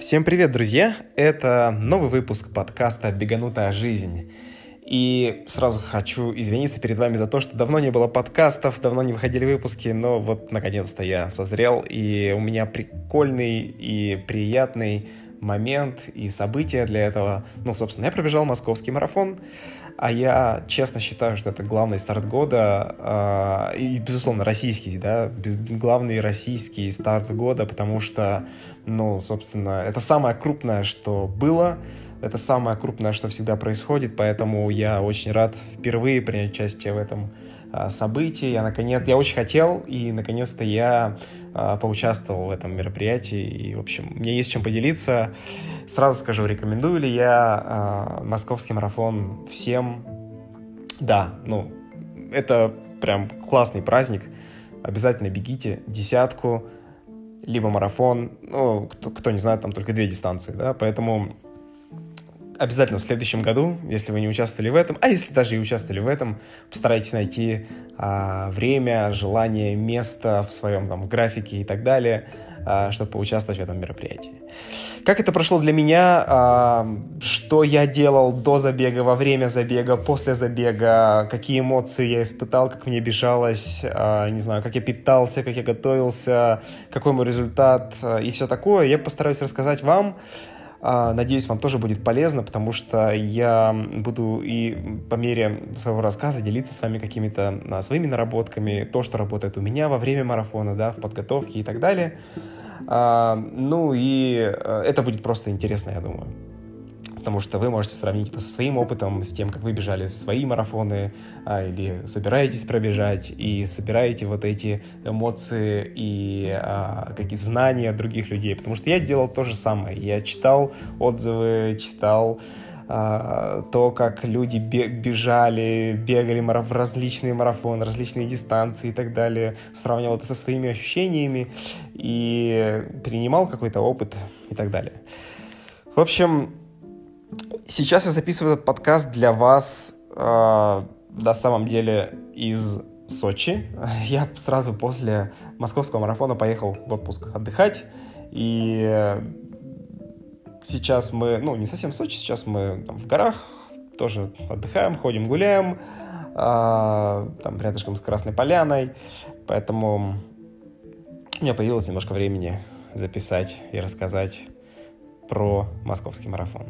Всем привет, друзья! Это новый выпуск подкаста «Беганутая жизнь». И сразу хочу извиниться перед вами за то, что давно не было подкастов, давно не выходили выпуски, но вот наконец-то я созрел, и у меня прикольный и приятный момент и события для этого. Ну, собственно, я пробежал московский марафон, а я честно считаю, что это главный старт года, э, и, безусловно, российский, да, главный российский старт года, потому что, ну, собственно, это самое крупное, что было, это самое крупное, что всегда происходит, поэтому я очень рад впервые принять участие в этом а, событии. Я наконец, я очень хотел, и наконец-то я а, поучаствовал в этом мероприятии. И, в общем, мне есть чем поделиться. Сразу скажу, рекомендую ли я а, московский марафон всем? Да, ну, это прям классный праздник. Обязательно бегите десятку, либо марафон. Ну, кто, кто не знает, там только две дистанции, да, поэтому обязательно в следующем году, если вы не участвовали в этом, а если даже и участвовали в этом, постарайтесь найти а, время, желание, место в своем там графике и так далее, а, чтобы поучаствовать в этом мероприятии. Как это прошло для меня, а, что я делал до забега, во время забега, после забега, какие эмоции я испытал, как мне бежалось, а, не знаю, как я питался, как я готовился, какой мой результат а, и все такое, я постараюсь рассказать вам, надеюсь, вам тоже будет полезно, потому что я буду и по мере своего рассказа делиться с вами какими-то а, своими наработками, то, что работает у меня во время марафона, да, в подготовке и так далее. А, ну и это будет просто интересно, я думаю потому что вы можете сравнить это со своим опытом, с тем, как вы бежали свои марафоны, а, или собираетесь пробежать, и собираете вот эти эмоции и а, какие знания других людей, потому что я делал то же самое. Я читал отзывы, читал а, то, как люди бежали, бегали в различные марафоны, различные дистанции и так далее, сравнивал это со своими ощущениями и принимал какой-то опыт и так далее. В общем, Сейчас я записываю этот подкаст для вас, э, на самом деле, из Сочи. Я сразу после московского марафона поехал в отпуск отдыхать. И сейчас мы, ну, не совсем в Сочи, сейчас мы там, в горах тоже отдыхаем, ходим, гуляем. Э, там рядышком с Красной Поляной. Поэтому у меня появилось немножко времени записать и рассказать про московский марафон.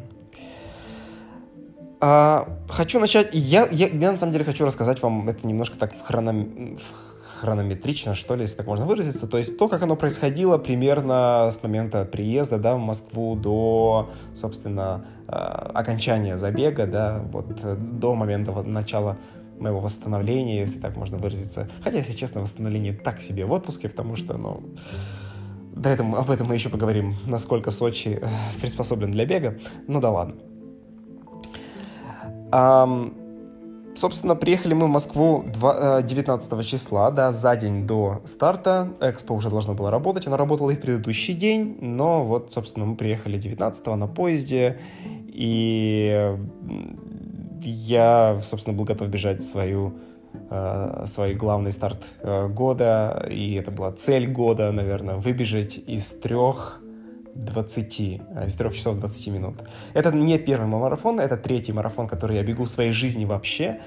А, хочу начать. Я, я, я на самом деле хочу рассказать вам это немножко так в, хроном, в хронометрично, что ли, если так можно выразиться. То есть то, как оно происходило примерно с момента приезда да, в Москву до, собственно, э, окончания забега, да, вот до момента начала моего восстановления, если так можно выразиться. Хотя, если честно, восстановление так себе в отпуске, потому что, ну, до этого, об этом мы еще поговорим, насколько Сочи э, приспособлен для бега. Ну да ладно. Um, собственно, приехали мы в Москву 19 э, числа, да, за день до старта. Экспо уже должно было работать, оно работало и в предыдущий день, но вот, собственно, мы приехали 19 на поезде, и я, собственно, был готов бежать свою э, свой главный старт э, года, и это была цель года, наверное, выбежать из трех 20, а, из 3 часов 20 минут. Это не первый мой марафон, это третий марафон, который я бегу в своей жизни вообще.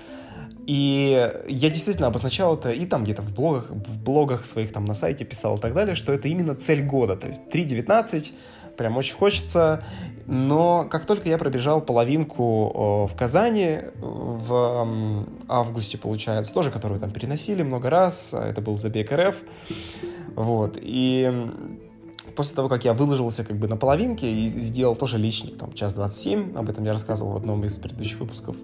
И я действительно обозначал это и там где-то в блогах, в блогах своих там на сайте писал и так далее, что это именно цель года. То есть 3.19, прям очень хочется. Но как только я пробежал половинку в Казани в августе, получается, тоже, которую там переносили много раз, а это был забег РФ, вот, и после того, как я выложился как бы на половинке и сделал тоже личник, там, час 27, об этом я рассказывал в одном из предыдущих выпусков,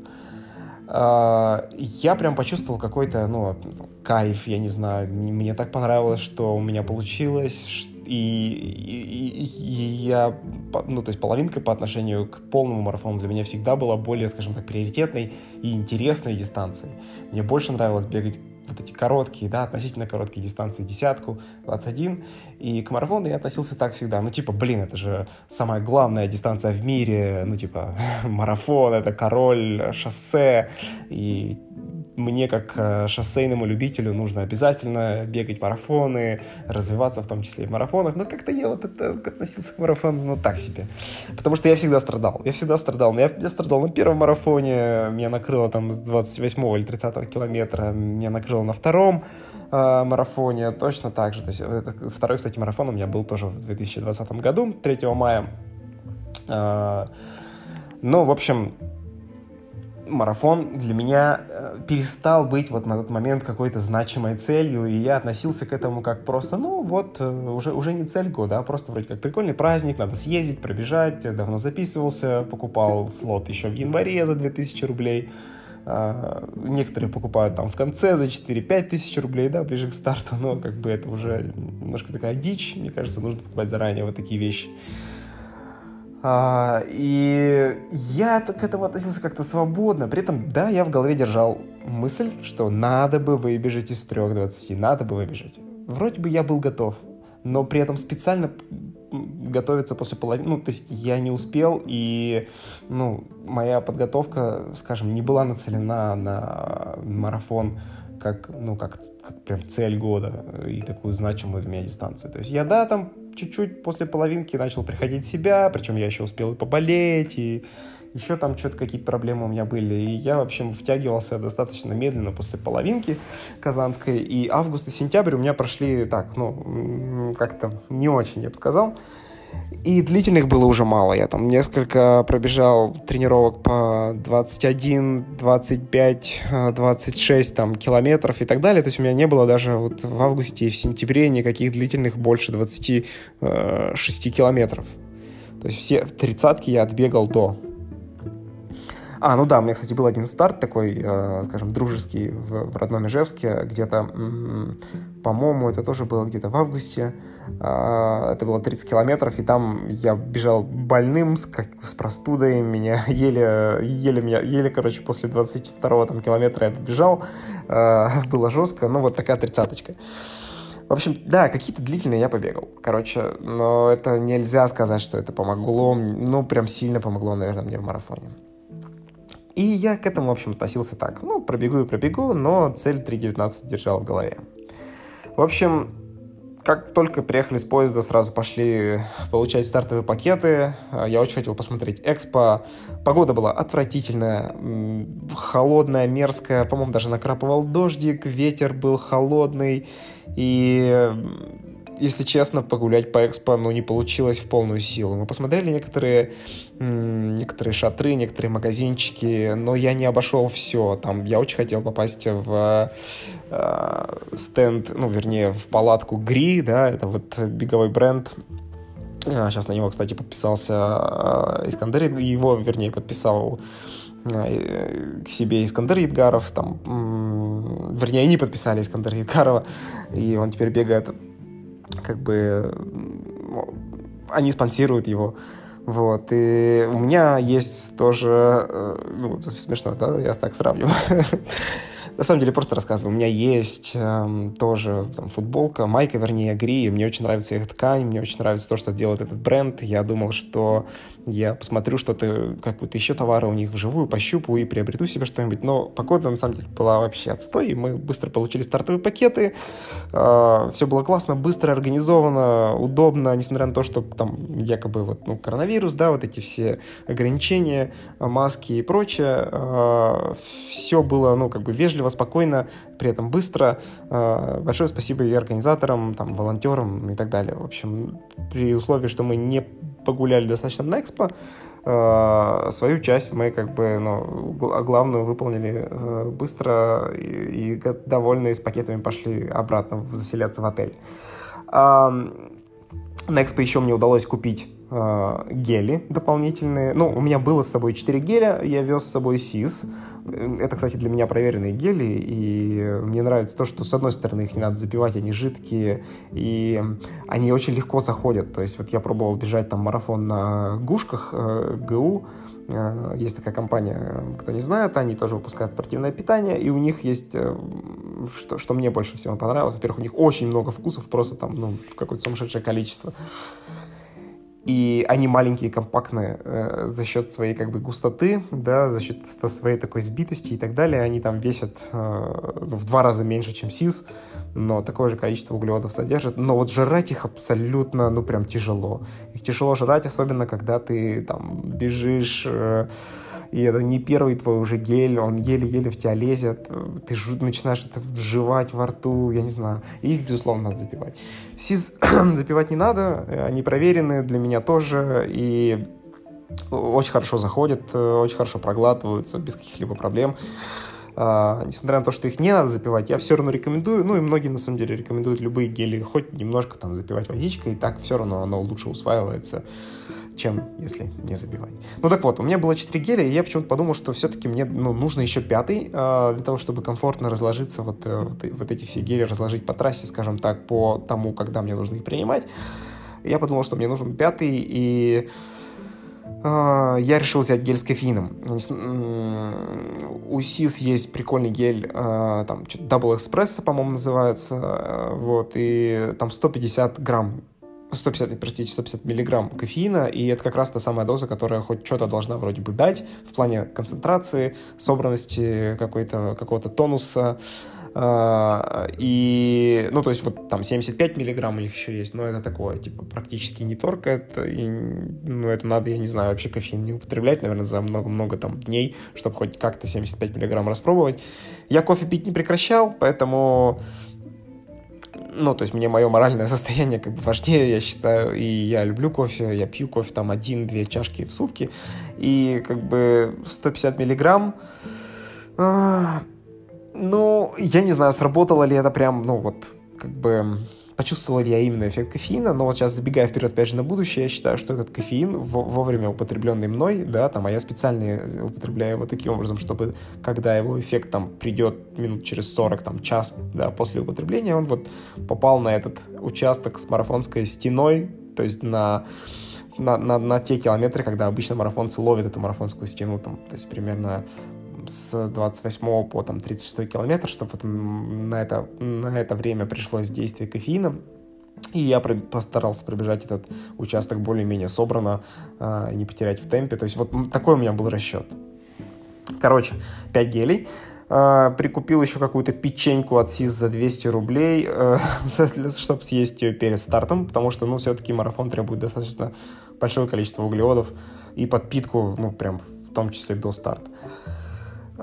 а, я прям почувствовал какой-то, ну, кайф, я не знаю, мне так понравилось, что у меня получилось, и, и, и я, ну, то есть половинка по отношению к полному марафону для меня всегда была более, скажем так, приоритетной и интересной дистанцией. Мне больше нравилось бегать вот эти короткие, да, относительно короткие дистанции, десятку, 21, и к марафону я относился так всегда, ну, типа, блин, это же самая главная дистанция в мире, ну, типа, марафон, это король, шоссе, и мне, как э, шоссейному любителю, нужно обязательно бегать марафоны, развиваться в том числе и в марафонах. Но как-то я вот это относился к марафону, ну, так себе. Потому что я всегда страдал. Я всегда страдал. Я, я страдал на первом марафоне, меня накрыло там с 28 или 30 километра, меня накрыло на втором э, марафоне точно так же. То есть это, второй, кстати, марафон у меня был тоже в 2020 году, 3 мая. Э, ну, в общем, марафон для меня э, перестал быть вот на тот момент какой-то значимой целью, и я относился к этому как просто, ну вот, э, уже, уже не цель года, а просто вроде как прикольный праздник, надо съездить, пробежать, давно записывался, покупал слот еще в январе за 2000 рублей, а, некоторые покупают там в конце за 4-5 тысяч рублей, да, ближе к старту, но как бы это уже немножко такая дичь, мне кажется, нужно покупать заранее вот такие вещи. А, и я к этому относился как-то свободно. При этом, да, я в голове держал мысль, что надо бы выбежать из 3.20, надо бы выбежать. Вроде бы я был готов, но при этом специально готовиться после половины, ну, то есть я не успел, и, ну, моя подготовка, скажем, не была нацелена на марафон как, ну, как, как прям цель года и такую значимую для меня дистанцию. То есть я, да, там чуть-чуть после половинки начал приходить в себя, причем я еще успел и поболеть, и еще там что-то какие-то проблемы у меня были. И я, в общем, втягивался достаточно медленно после половинки казанской. И август и сентябрь у меня прошли так, ну, как-то не очень, я бы сказал. И длительных было уже мало. Я там несколько пробежал тренировок по 21, 25, 26 там, километров и так далее. То есть у меня не было даже вот в августе и в сентябре никаких длительных больше 26 э, километров. То есть все тридцатки я отбегал до. А, ну да, у меня, кстати, был один старт такой, э, скажем, дружеский в, в родном Ижевске, где-то, по-моему, это тоже было где-то в августе. Э, это было 30 километров, и там я бежал больным, с, как, с простудой, меня еле, еле, меня, еле, короче, после 22 там, километра я добежал. Э, было жестко, ну вот такая тридцаточка. В общем, да, какие-то длительные я побегал. Короче, но это нельзя сказать, что это помогло. Ну, прям сильно помогло, наверное, мне в марафоне. И я к этому, в общем, относился так. Ну, пробегу и пробегу, но цель 3.19 держал в голове. В общем, как только приехали с поезда, сразу пошли получать стартовые пакеты. Я очень хотел посмотреть Экспо. Погода была отвратительная, холодная, мерзкая. По-моему, даже накрапывал дождик, ветер был холодный. И если честно, погулять по экспо, ну, не получилось в полную силу. Мы посмотрели некоторые, некоторые шатры, некоторые магазинчики, но я не обошел все. Там я очень хотел попасть в э, стенд, ну, вернее, в палатку Гри, да, это вот беговой бренд, Сейчас на него, кстати, подписался э, Искандер, его, вернее, подписал э, к себе Искандер Едгаров, там, вернее, они подписали Искандера Едгарова, и он теперь бегает как бы они спонсируют его. Вот, и у меня есть тоже, э, ну, смешно, да, я так сравниваю. На самом деле, просто рассказываю. У меня есть эм, тоже там, футболка, майка, вернее, Гри. Мне очень нравится их ткань, мне очень нравится то, что делает этот бренд. Я думал, что я посмотрю что-то, какую-то еще товары у них вживую, пощупаю и приобрету себе что-нибудь. Но погода, на самом деле, была вообще отстой, и мы быстро получили стартовые пакеты. Э, все было классно, быстро организовано, удобно, несмотря на то, что там якобы вот, ну, коронавирус, да, вот эти все ограничения, маски и прочее. Э, все было, ну, как бы вежливо, спокойно, при этом быстро. Э, большое спасибо и организаторам, там, волонтерам и так далее. В общем, при условии, что мы не погуляли достаточно на экспо, э, свою часть мы как бы, ну, главную выполнили э, быстро и, и довольные с пакетами пошли обратно заселяться в отель. На экспо еще мне удалось купить э, гели дополнительные. Ну, у меня было с собой 4 геля, я вез с собой СИС. Это, кстати, для меня проверенные гели, и мне нравится то, что, с одной стороны, их не надо запивать, они жидкие, и они очень легко заходят. То есть вот я пробовал бежать там марафон на гушках э, ГУ, э, есть такая компания, кто не знает, они тоже выпускают спортивное питание, и у них есть, э, что, что мне больше всего понравилось, во-первых, у них очень много вкусов, просто там, ну, какое-то сумасшедшее количество. И они маленькие, компактные э, за счет своей как бы густоты, да, за счет своей такой сбитости и так далее. Они там весят э, ну, в два раза меньше, чем СИС, но такое же количество углеводов содержат. Но вот жрать их абсолютно, ну прям тяжело. Их тяжело жрать, особенно когда ты там бежишь... Э, и это не первый твой уже гель, он еле-еле в тебя лезет, ты начинаешь это вживать во рту, я не знаю, их, безусловно, надо запивать. СИЗ запивать не надо, они проверены для меня тоже, и очень хорошо заходят, очень хорошо проглатываются без каких-либо проблем. Uh, несмотря на то, что их не надо запивать, я все равно рекомендую, ну и многие на самом деле рекомендуют любые гели. Хоть немножко там запивать водичкой, и так все равно оно лучше усваивается чем если не забивать. Ну так вот, у меня было 4 геля, и я почему-то подумал, что все-таки мне ну, нужно еще пятый, э, для того, чтобы комфортно разложиться, вот, э, вот, вот эти все гели разложить по трассе, скажем так, по тому, когда мне нужно их принимать. Я подумал, что мне нужен пятый, и э, я решил взять гель с кофеином. У СИС есть прикольный гель, э, там, Double Espresso, по-моему, называется, э, вот, и там 150 грамм 150, простите, 150 миллиграмм кофеина, и это как раз та самая доза, которая хоть что-то должна вроде бы дать в плане концентрации, собранности какой-то, какого-то тонуса, Uh, и, ну, то есть вот там 75 миллиграмм у них еще есть, но это такое, типа, практически не торка, это, и, ну, это надо, я не знаю, вообще кофеин не употреблять, наверное, за много-много там дней, чтобы хоть как-то 75 миллиграмм распробовать. Я кофе пить не прекращал, поэтому ну, то есть мне мое моральное состояние как бы важнее, я считаю, и я люблю кофе, я пью кофе там один-две чашки в сутки, и как бы 150 миллиграмм, э, ну, я не знаю, сработало ли это прям, ну, вот, как бы почувствовал ли я именно эффект кофеина, но вот сейчас забегая вперед опять же на будущее, я считаю, что этот кофеин вовремя употребленный мной, да, там, а я специально употребляю его таким образом, чтобы когда его эффект там придет минут через 40, там, час, да, после употребления, он вот попал на этот участок с марафонской стеной, то есть на на, на, на те километры, когда обычно марафонцы ловят эту марафонскую стену, там, то есть примерно с 28 по там, 36 километр, чтобы вот на это, на это время пришлось действие кофеина. И я постарался пробежать этот участок более-менее собрано, э, не потерять в темпе. То есть вот такой у меня был расчет. Короче, 5 гелей. Э, прикупил еще какую-то печеньку от СИС за 200 рублей, э, чтобы съесть ее перед стартом, потому что, ну, все-таки марафон требует достаточно большое количество углеводов и подпитку, ну, прям в том числе до старта.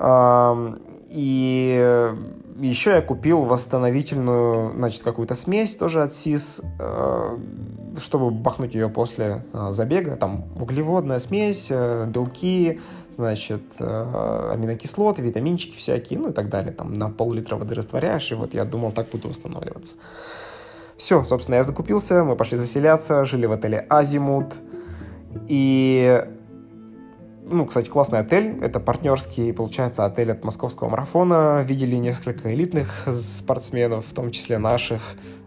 И еще я купил восстановительную, значит, какую-то смесь тоже от СИС, э, чтобы бахнуть ее после э, забега. Там углеводная смесь, э, белки, значит, аминокислоты, витаминчики всякие, ну и так далее. Там на пол-литра воды растворяешь, и вот я думал, так буду восстанавливаться. Все, собственно, я закупился, мы пошли заселяться, жили в отеле Азимут. И ну, кстати, классный отель. Это партнерский, получается, отель от московского марафона. Видели несколько элитных спортсменов, в том числе наших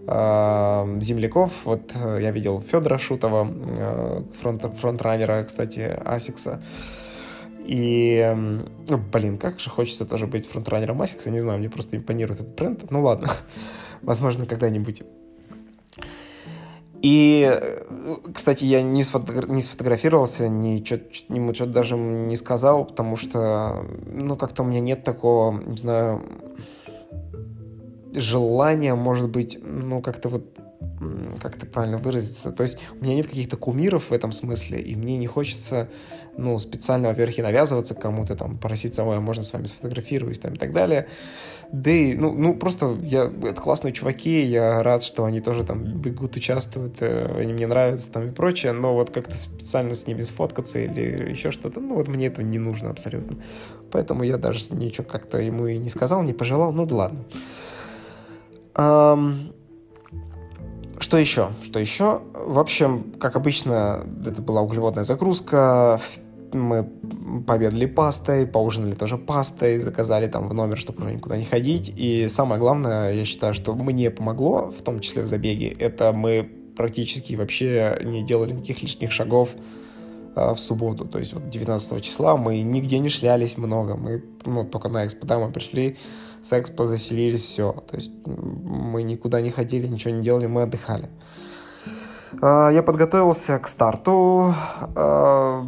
э, земляков. Вот э, я видел Федора Шутова, э, front, frontrunner а, кстати, Asics а. И, ну, блин, как же хочется тоже быть frontrunner ом Asics а. Не знаю, мне просто импонирует этот бренд. Ну ладно, возможно, когда-нибудь. И, э, кстати, я не, сфото не сфотографировался, ему что-то даже не сказал, потому что, ну, как-то у меня нет такого, не знаю, желания, может быть, ну, как-то вот как это правильно выразиться. То есть у меня нет каких-то кумиров в этом смысле, и мне не хочется, ну, специально, во-первых, и навязываться кому-то, там, проситься, ой, а можно с вами сфотографируюсь, там, и так далее. Да и, ну, ну, просто я, это классные чуваки, я рад, что они тоже там бегут, участвуют, э, они мне нравятся там и прочее, но вот как-то специально с ними сфоткаться или еще что-то, ну, вот мне этого не нужно абсолютно. Поэтому я даже ничего как-то ему и не сказал, не пожелал, ну да ладно. Um, что еще? Что еще? В общем, как обычно, это была углеводная загрузка. Мы пообедали пастой, поужинали тоже пастой, заказали там в номер, чтобы уже никуда не ходить. И самое главное, я считаю, что мне помогло, в том числе в забеге, это мы практически вообще не делали никаких лишних шагов а, в субботу. То есть вот 19 числа мы нигде не шлялись много. Мы ну, только на экспо, да, мы пришли, с экспо заселились, все. То есть мы никуда не ходили, ничего не делали, мы отдыхали. Я подготовился к старту. А,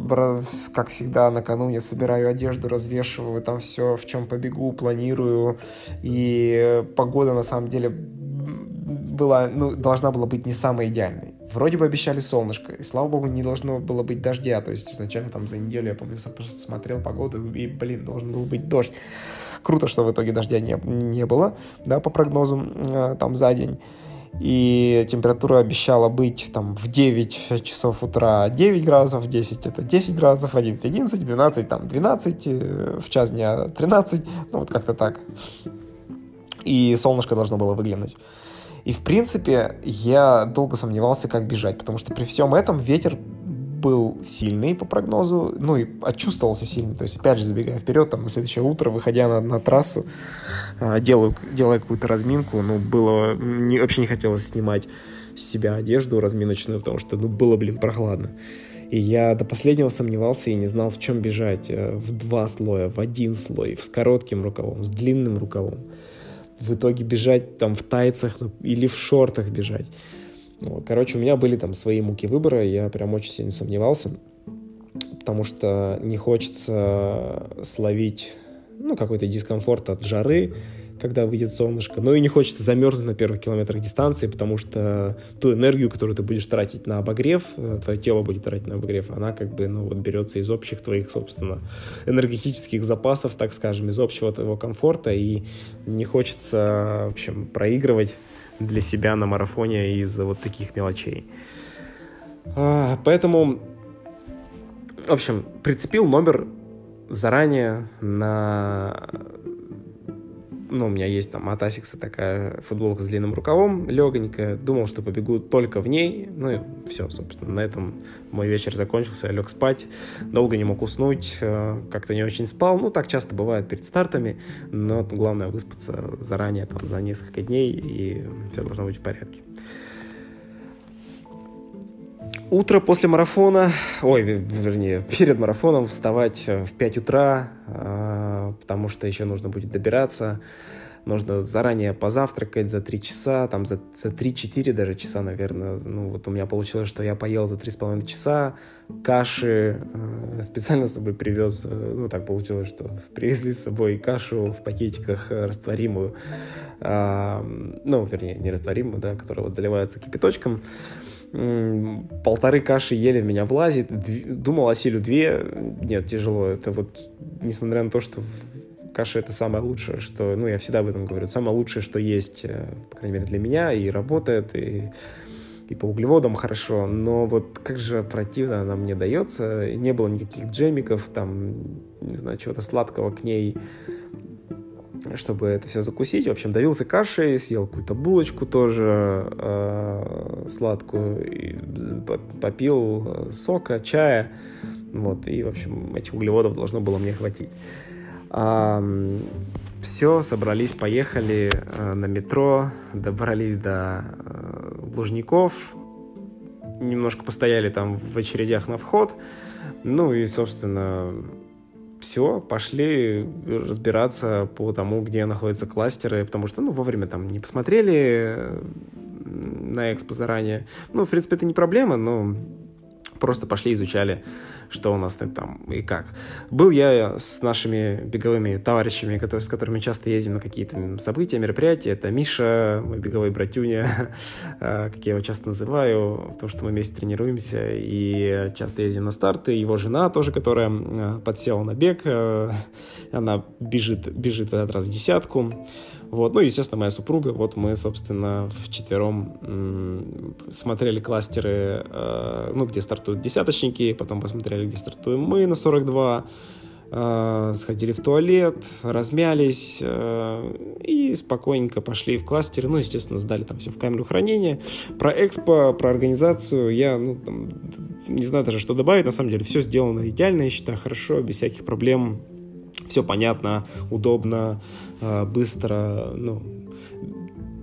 как всегда, накануне собираю одежду, развешиваю там все, в чем побегу, планирую. И погода, на самом деле, была, ну, должна была быть не самой идеальной. Вроде бы обещали солнышко, и слава богу, не должно было быть дождя. То есть изначально там за неделю, я помню, смотрел погоду, и, блин, должен был быть дождь. Круто, что в итоге дождя не, не было, да, по прогнозу э, там за день. И температура обещала быть там в 9 часов утра 9 градусов, в 10 это 10 градусов, 11 11, 12 там 12, э, в час дня 13, ну вот как-то так. И солнышко должно было выглянуть. И, в принципе, я долго сомневался, как бежать, потому что при всем этом ветер был сильный по прогнозу, ну и чувствовался сильный. То есть, опять же, забегая вперед, там, на следующее утро, выходя на, на трассу, э, делаю, делая какую-то разминку, ну, было... Не, вообще не хотелось снимать с себя одежду разминочную, потому что, ну, было, блин, прохладно. И я до последнего сомневался и не знал, в чем бежать. Э, в два слоя, в один слой, с коротким рукавом, с длинным рукавом в итоге бежать там в тайцах ну, или в шортах бежать. Короче, у меня были там свои муки выбора, я прям очень сильно сомневался, потому что не хочется словить ну, какой-то дискомфорт от жары, когда выйдет солнышко. Но и не хочется замерзнуть на первых километрах дистанции, потому что ту энергию, которую ты будешь тратить на обогрев, э, твое тело будет тратить на обогрев, она как бы, ну, вот берется из общих твоих, собственно, энергетических запасов, так скажем, из общего твоего комфорта, и не хочется, в общем, проигрывать для себя на марафоне из-за вот таких мелочей. А, поэтому, в общем, прицепил номер заранее на ну, у меня есть там от Asics такая футболка с длинным рукавом, легонькая. Думал, что побегу только в ней. Ну и все, собственно, на этом мой вечер закончился. Я лег спать, долго не мог уснуть, э, как-то не очень спал. Ну, так часто бывает перед стартами, но главное выспаться заранее, там, за несколько дней, и все должно быть в порядке. Утро после марафона, ой, вернее, перед марафоном вставать в 5 утра, э, потому что еще нужно будет добираться. Нужно заранее позавтракать за 3 часа, там за, за 3-4 даже часа, наверное. Ну, вот у меня получилось, что я поел за 3,5 часа, каши э, специально с собой привез, э, ну, так получилось, что привезли с собой кашу в пакетиках растворимую, э, ну, вернее, не растворимую, да, которая вот заливается кипяточком, полторы каши ели в меня влазит, думал осилю две, нет, тяжело, это вот, несмотря на то, что каша это самое лучшее, что, ну, я всегда об этом говорю, самое лучшее, что есть, э, по крайней мере, для меня, и работает, и, и по углеводам хорошо, но вот как же противно она мне дается, не было никаких джемиков, там, не знаю, чего-то сладкого к ней, чтобы это все закусить. В общем, давился кашей, съел какую-то булочку тоже э, сладкую, и попил э, сока, чая. Вот, и, в общем, этих углеводов должно было мне хватить. Все, собрались, поехали э, на метро, добрались до э, Лужников, немножко постояли там в очередях на вход, ну и, собственно, все, пошли разбираться по тому, где находятся кластеры, потому что, ну, вовремя там не посмотрели э, на экспо заранее. Ну, в принципе, это не проблема, но просто пошли, изучали, что у нас там и как. Был я с нашими беговыми товарищами, которые, с которыми часто ездим на какие-то события, мероприятия. Это Миша, мой беговой братюня, а, как я его часто называю, потому что мы вместе тренируемся и часто ездим на старты. Его жена тоже, которая а, подсела на бег, а, она бежит, бежит в этот раз десятку. Вот. Ну, естественно, моя супруга. Вот мы, собственно, в четвером смотрели кластеры, э, ну, где стартуют десяточники, потом посмотрели, где стартуем мы на 42, э, сходили в туалет, размялись э, и спокойненько пошли в кластеры. Ну, естественно, сдали там все в камеру хранения. Про экспо, про организацию я, ну, там, не знаю даже, что добавить. На самом деле, все сделано идеально, я считаю, хорошо, без всяких проблем все понятно, удобно, э, быстро, ну,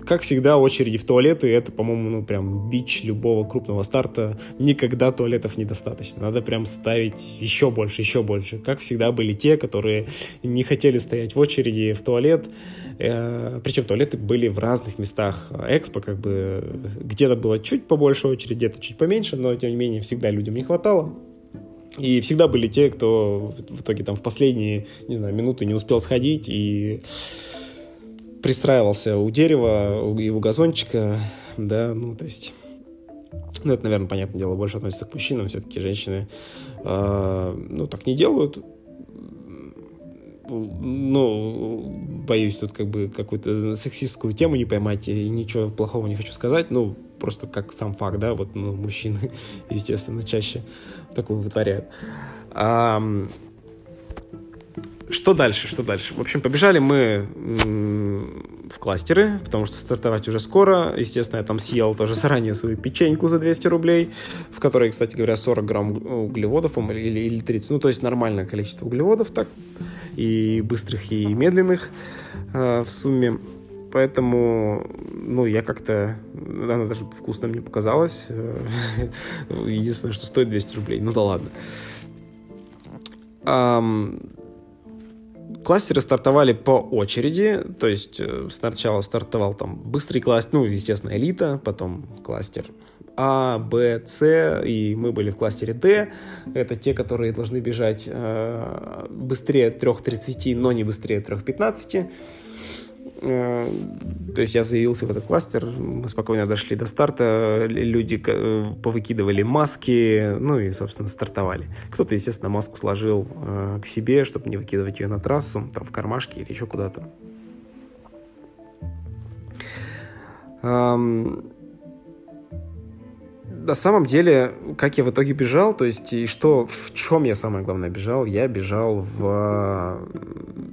как всегда, очереди в туалеты, это, по-моему, ну, прям бич любого крупного старта. Никогда туалетов недостаточно. Надо прям ставить еще больше, еще больше. Как всегда, были те, которые не хотели стоять в очереди в туалет. Э, причем туалеты были в разных местах экспо, как бы где-то было чуть побольше очереди, где-то чуть поменьше, но, тем не менее, всегда людям не хватало. И всегда были те, кто в итоге там в последние, не знаю, минуты не успел сходить и пристраивался у дерева у газончика, да, ну, то есть... Ну, это, наверное, понятное дело, больше относится к мужчинам. Все-таки женщины, э, ну, так не делают. Ну, боюсь тут как бы какую-то сексистскую тему не поймать, и ничего плохого не хочу сказать. Ну, просто как сам факт, да, вот, ну, мужчины, естественно, чаще такое вытворяют. А, что дальше, что дальше? В общем, побежали мы в кластеры, потому что стартовать уже скоро. Естественно, я там съел тоже заранее свою печеньку за 200 рублей, в которой, кстати говоря, 40 грамм углеводов, или, или 30. Ну, то есть нормальное количество углеводов так, и быстрых, и медленных э, в сумме. Поэтому, ну, я как-то... Она даже вкусно мне показалась. Единственное, что стоит 200 рублей. Ну да ладно. Кластеры стартовали по очереди, то есть э, сначала стартовал там быстрый кластер, ну, естественно, элита, потом кластер А, Б, С, и мы были в кластере D. Это те, которые должны бежать э, быстрее 3.30, но не быстрее 3.15. Э, то есть я заявился в этот кластер, мы спокойно дошли до старта, люди э, повыкидывали маски, ну и, собственно, стартовали. Кто-то, естественно, маску сложил э, к себе, чтобы не выкидывать ее на трассу, там в кармашке или еще куда-то. На самом деле, как я в итоге бежал, то есть и что, в чем я самое главное бежал, я бежал в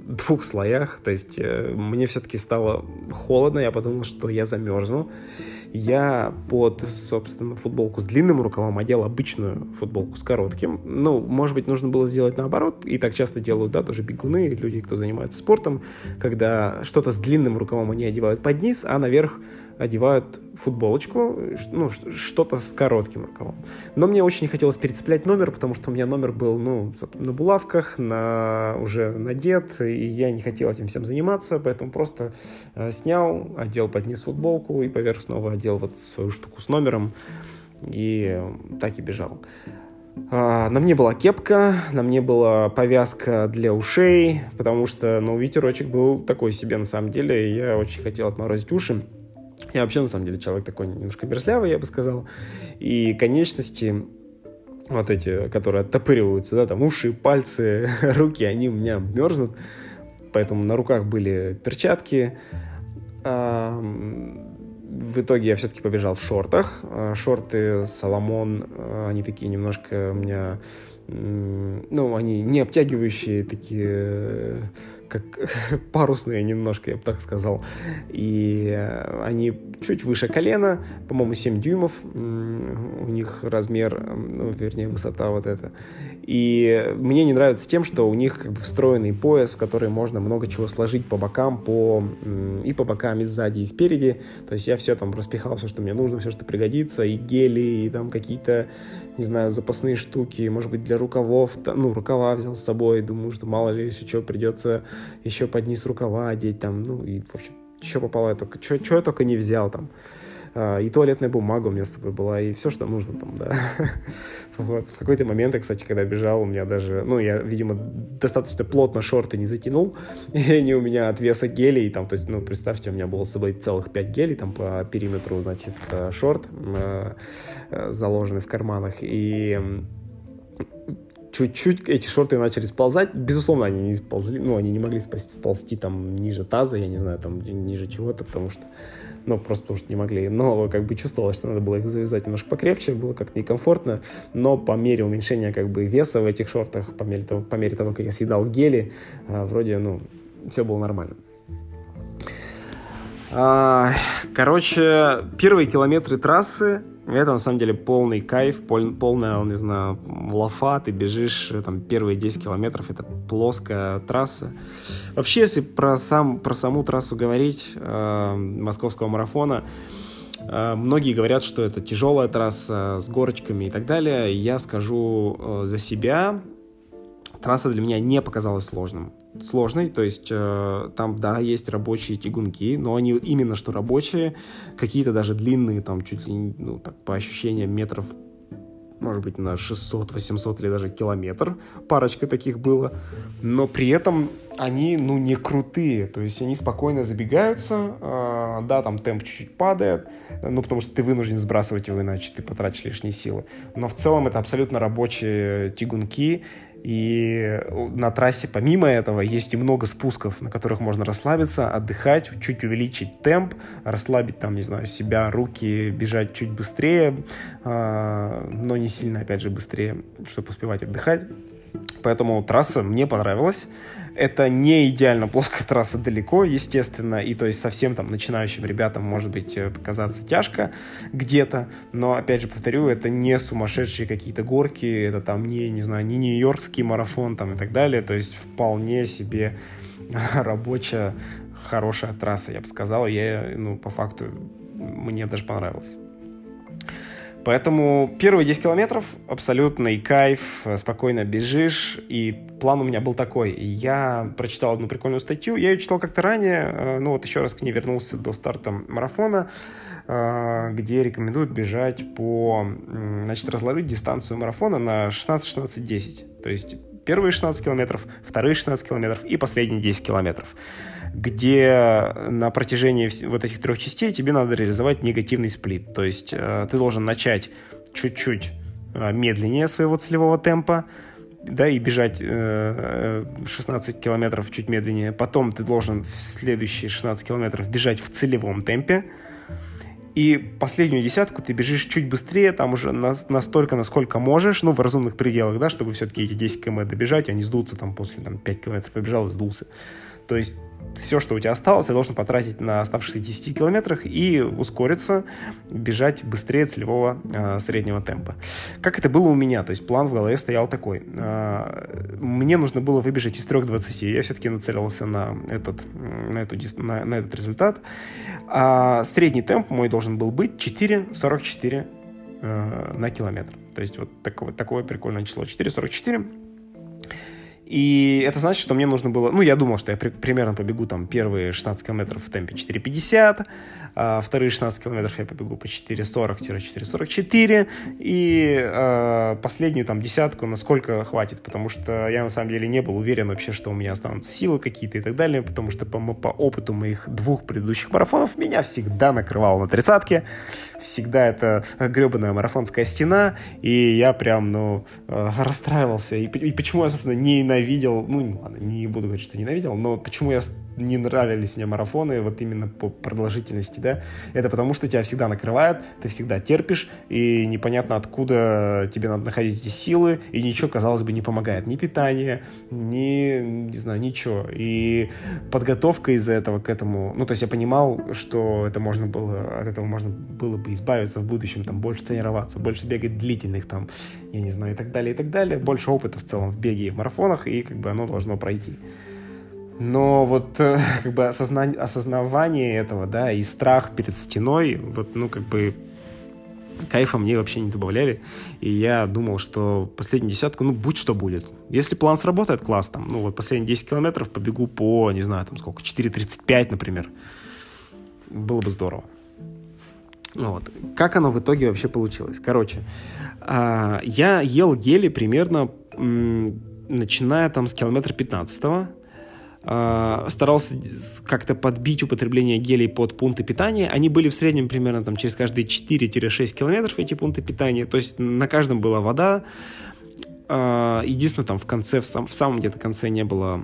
двух слоях, то есть э, мне все-таки стало холодно, я подумал, что я замерзну. Я под, собственно, футболку с длинным рукавом одел обычную футболку с коротким. Ну, может быть, нужно было сделать наоборот, и так часто делают, да, тоже бегуны, люди, кто занимается спортом, когда что-то с длинным рукавом они одевают под низ, а наверх одевают футболочку, ну, что-то с коротким рукавом. Но мне очень не хотелось перецеплять номер, потому что у меня номер был, ну, на булавках, на, уже надет, и я не хотел этим всем заниматься, поэтому просто э, снял, одел под низ футболку и поверх снова одел вот свою штуку с номером, и так и бежал. А, на мне была кепка, на мне была повязка для ушей, потому что, ну, ветерочек был такой себе на самом деле, и я очень хотел отморозить уши. Я вообще, на самом деле, человек такой немножко мерзлявый, я бы сказал. И конечности, вот эти, которые оттопыриваются, да, там уши, пальцы, руки, они у меня мерзнут. Поэтому на руках были перчатки. В итоге я все-таки побежал в шортах. А, шорты Соломон, а, они такие немножко у меня... Ну, они не обтягивающие, такие как парусные немножко, я бы так сказал. И э, они чуть выше колена, по-моему, 7 дюймов у них размер, ну, вернее, высота вот эта. И мне не нравится тем, что у них как бы встроенный пояс, в который можно много чего сложить по бокам, по, и по бокам, и сзади, и спереди. То есть я все там распихал, все, что мне нужно, все, что пригодится, и гели, и там какие-то, не знаю, запасные штуки, может быть, для рукавов, ну, рукава взял с собой, думаю, что мало ли еще что придется еще под низ рукава одеть, там, ну, и, в общем, что попало, я только, что, что я только не взял там. А, и туалетная бумага у меня с собой была, и все, что нужно там, да. Вот. В какой-то момент, я, кстати, когда бежал, у меня даже, ну, я, видимо, достаточно плотно шорты не затянул, и они у меня от веса гелей, там, то есть, ну, представьте, у меня было с собой целых 5 гелей, там, по периметру, значит, э, шорт, э, э, заложенный в карманах, и чуть-чуть эти шорты начали сползать. Безусловно, они не сползли, ну, они не могли сползти, сползти там ниже таза, я не знаю, там ниже чего-то, потому что, ну, просто потому что не могли. Но как бы чувствовалось, что надо было их завязать немножко покрепче, было как-то некомфортно. Но по мере уменьшения как бы веса в этих шортах, по мере того, по мере того как я съедал гели, а, вроде, ну, все было нормально. А, короче, первые километры трассы Это на самом деле полный кайф, пол, полная, не знаю, лафа, ты бежишь там первые 10 километров, это плоская трасса. Вообще, если про, сам, про саму трассу говорить э, московского марафона, э, многие говорят, что это тяжелая трасса с горочками и так далее. Я скажу э, за себя, трасса для меня не показалась сложным. Сложной, то есть э, там, да, есть рабочие тягунки, но они именно что рабочие, какие-то даже длинные, там чуть ли, ну, так, по ощущениям метров может быть, на 600, 800 или даже километр. Парочка таких было. Но при этом они, ну, не крутые. То есть они спокойно забегаются. Э, да, там темп чуть-чуть падает. Ну, потому что ты вынужден сбрасывать его, иначе ты потратишь лишние силы. Но в целом это абсолютно рабочие тягунки. И на трассе помимо этого есть и много спусков, на которых можно расслабиться, отдыхать, чуть увеличить темп, расслабить там, не знаю, себя, руки, бежать чуть быстрее, а, но не сильно, опять же, быстрее, чтобы успевать отдыхать. Поэтому трасса мне понравилась. Это не идеально плоская трасса далеко, естественно, и то есть совсем там начинающим ребятам может быть э, показаться тяжко где-то, но опять же повторю, это не сумасшедшие какие-то горки, это там не, не знаю, не нью-йоркский марафон там и так далее, то есть вполне себе рабочая, хорошая трасса, я бы сказал, я, ну, по факту, мне даже понравилось. Поэтому первые 10 километров абсолютный кайф, спокойно бежишь. И план у меня был такой. Я прочитал одну прикольную статью. Я ее читал как-то ранее, э, ну вот еще раз к ней вернулся до старта марафона, э, где рекомендуют бежать по... Значит, разложить дистанцию марафона на 16-16-10. То есть первые 16 километров, вторые 16 километров и последние 10 километров где на протяжении вот этих трех частей тебе надо реализовать негативный сплит. То есть э, ты должен начать чуть-чуть э, медленнее своего целевого темпа, да, и бежать э, 16 километров чуть медленнее. Потом ты должен в следующие 16 километров бежать в целевом темпе. И последнюю десятку ты бежишь чуть быстрее, там уже на, настолько, насколько можешь, ну, в разумных пределах, да, чтобы все-таки эти 10 км добежать, а не сдуться там после там, 5 километров побежал и сдулся. То есть все, что у тебя осталось, ты должен потратить на оставшихся 10 километрах и ускориться, бежать быстрее целевого э, среднего темпа. Как это было у меня? То есть план в голове стоял такой. Э, мне нужно было выбежать из 3.20. Я все-таки нацелился на этот, на, эту, на, на этот результат. А средний темп мой должен был быть 4.44 э, на километр. То есть вот такое, такое прикольное число. 4.44 и это значит, что мне нужно было... Ну, я думал, что я при, примерно побегу там первые 16 километров в темпе 4.50, а вторые 16 километров я побегу по 4.40-4.44, и а, последнюю там десятку насколько хватит, потому что я на самом деле не был уверен вообще, что у меня останутся силы какие-то и так далее, потому что по, по опыту моих двух предыдущих марафонов меня всегда накрывало на тридцатке, всегда это гребаная марафонская стена, и я прям, ну, а, расстраивался. И, и почему я, собственно, не ненавидел, ну, ладно, не буду говорить, что ненавидел, но почему я не нравились мне марафоны, вот именно по продолжительности, да, это потому что тебя всегда накрывает, ты всегда терпишь, и непонятно откуда тебе надо находить эти силы, и ничего, казалось бы, не помогает, ни питание, ни, не знаю, ничего, и подготовка из-за этого к этому, ну, то есть я понимал, что это можно было, от этого можно было бы избавиться в будущем, там, больше тренироваться, больше бегать длительных, там, я не знаю, и так далее, и так далее, больше опыта в целом в беге и в марафонах, и как бы оно должно пройти. Но вот э, как бы осозна... осознавание этого, да, и страх перед стеной, вот, ну, как бы кайфа мне вообще не добавляли. И я думал, что последнюю десятку, ну, будь что будет. Если план сработает, класс, там, ну, вот последние 10 километров побегу по, не знаю, там сколько, 4.35, например. Было бы здорово. Ну вот. Как оно в итоге вообще получилось? Короче, а, я ел гели примерно начиная там с километра 15 а, старался как-то подбить употребление гелей под пункты питания. Они были в среднем примерно там через каждые 4-6 километров эти пункты питания. То есть на каждом была вода. А, единственное, там в конце, в, сам, в самом где-то конце не было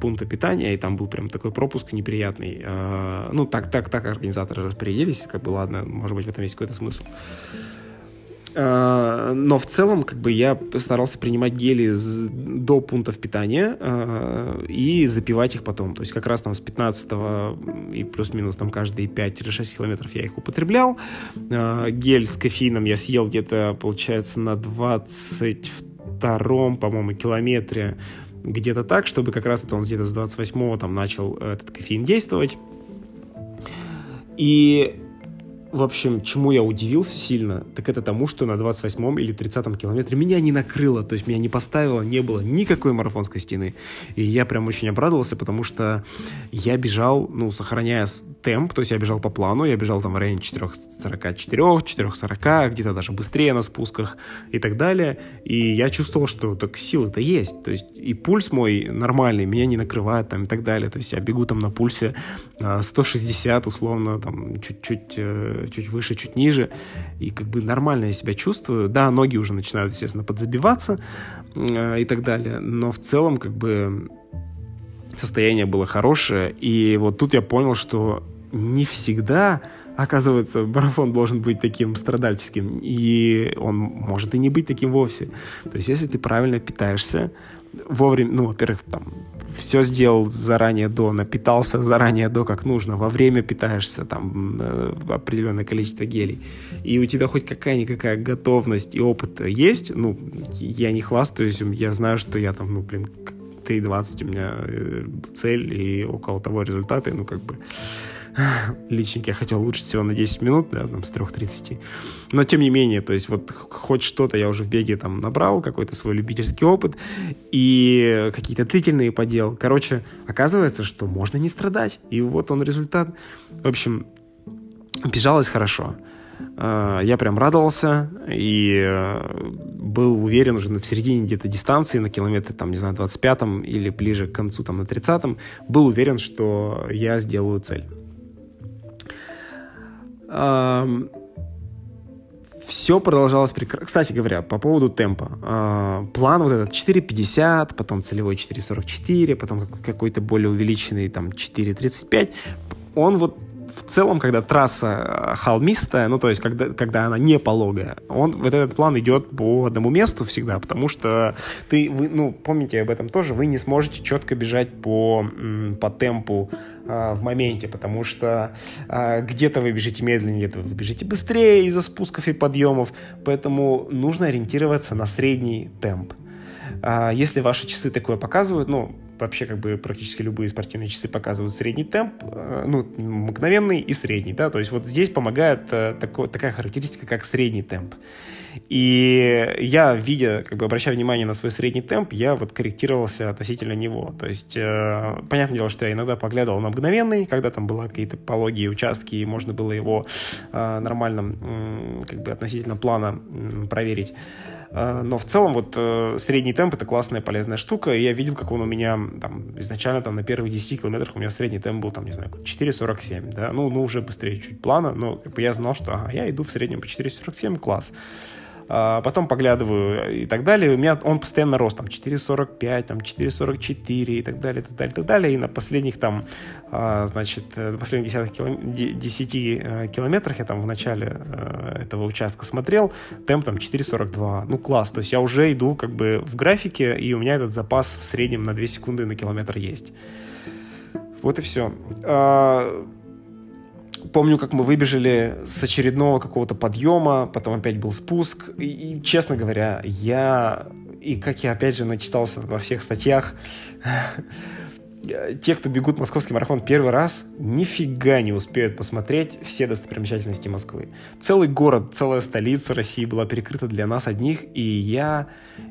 пункта питания, и там был прям такой пропуск неприятный. А, ну, так, так, так организаторы распорядились, как бы, ладно, может быть, в этом есть какой-то смысл. Но в целом, как бы я старался принимать гели до пунктов питания а, и запивать их потом. То есть как раз там с 15 и плюс-минус там каждые 5-6 километров я их употреблял. А, гель с кофеином я съел где-то, получается, на 22 по-моему, километре где-то так, чтобы как раз это он где-то с 28-го там начал этот кофеин действовать. И в общем, чему я удивился сильно, так это тому, что на 28-м или 30-м километре меня не накрыло, то есть меня не поставило, не было никакой марафонской стены. И я прям очень обрадовался, потому что я бежал, ну, сохраняя темп, то есть я бежал по плану, я бежал там в районе 4.44, 4.40, где-то даже быстрее на спусках и так далее. И я чувствовал, что так силы-то есть, то есть и пульс мой нормальный, меня не накрывает там и так далее. То есть я бегу там на пульсе 160 а, условно, там чуть-чуть э, чуть выше, чуть ниже, и как бы нормально я себя чувствую. Да, ноги уже начинают, естественно, подзабиваться э, и так далее, но в целом как бы состояние было хорошее, и вот тут я понял, что не всегда оказывается, марафон должен быть таким страдальческим, и он может и не быть таким вовсе. То есть, если ты правильно питаешься, вовремя, ну, во-первых, там, все сделал заранее до, напитался заранее до, как нужно, во время питаешься, там, э, определенное количество гелей, и у тебя хоть какая-никакая готовность и опыт есть, ну, я не хвастаюсь, я знаю, что я там, ну, блин, 3.20 у меня э, цель и около того результата, ну, как бы, личник я хотел улучшить всего на 10 минут, да, там, с 3.30. Но, тем не менее, то есть вот хоть что-то я уже в беге там набрал, какой-то свой любительский опыт и какие-то длительные подел. Короче, оказывается, что можно не страдать. И вот он результат. В общем, бежалось хорошо. А, я прям радовался и э, был уверен уже в середине где-то дистанции, на километре, там, не знаю, 25-м или ближе к концу, там, на 30-м, был уверен, что я сделаю цель все продолжалось прекрасно. Кстати говоря, по поводу темпа. Э, план вот этот 4.50, потом целевой 4.44, потом какой-то более увеличенный там 4.35. Он вот в целом, когда трасса э, холмистая, ну, то есть, когда, когда она не пологая, он, вот этот план идет по одному месту всегда, потому что ты, вы, ну, помните об этом тоже, вы не сможете четко бежать по, по темпу э, в моменте, потому что э, где-то вы бежите медленнее, где-то вы бежите быстрее из-за спусков и подъемов, поэтому нужно ориентироваться на средний темп. А если ваши часы такое показывают, ну, вообще как бы практически любые спортивные часы показывают средний темп, э, ну, мгновенный и средний, да, то есть вот здесь помогает э, такой, такая характеристика, как средний темп. И я, видя, как бы обращая внимание на свой средний темп, я вот корректировался относительно него. То есть, э, понятное дело, что я иногда поглядывал на мгновенный, когда там были какие-то пологие участки, и можно было его э, нормально, э, как бы относительно плана э, проверить. Но в целом вот э, средний темп это классная полезная штука. И я видел, как он у меня там изначально там на первых 10 километрах у меня средний темп был там, не знаю, 4.47, да, ну, ну уже быстрее чуть плана, но как бы я знал, что ага, я иду в среднем по 4.47, класс. А, потом поглядываю и так далее. У меня он постоянно рос, там 4.45, там 4.44 и так далее, и так далее, и так далее. И на последних там, а, значит, э, на последних 10, килом... 10 э, километрах я там в начале э, этого участка смотрел, темп там 4.42. Ну, класс, то есть я уже иду как бы в графике, и у меня этот запас в среднем на 2 секунды на километр есть. Вот и все. Помню, как мы выбежали с очередного какого-то подъема, потом опять был спуск. И, и честно говоря, я... И как я опять же начитался во всех статьях, те, кто бегут московский марафон первый раз, нифига не успеют посмотреть все достопримечательности Москвы. Целый город, целая столица России была перекрыта для нас одних, и я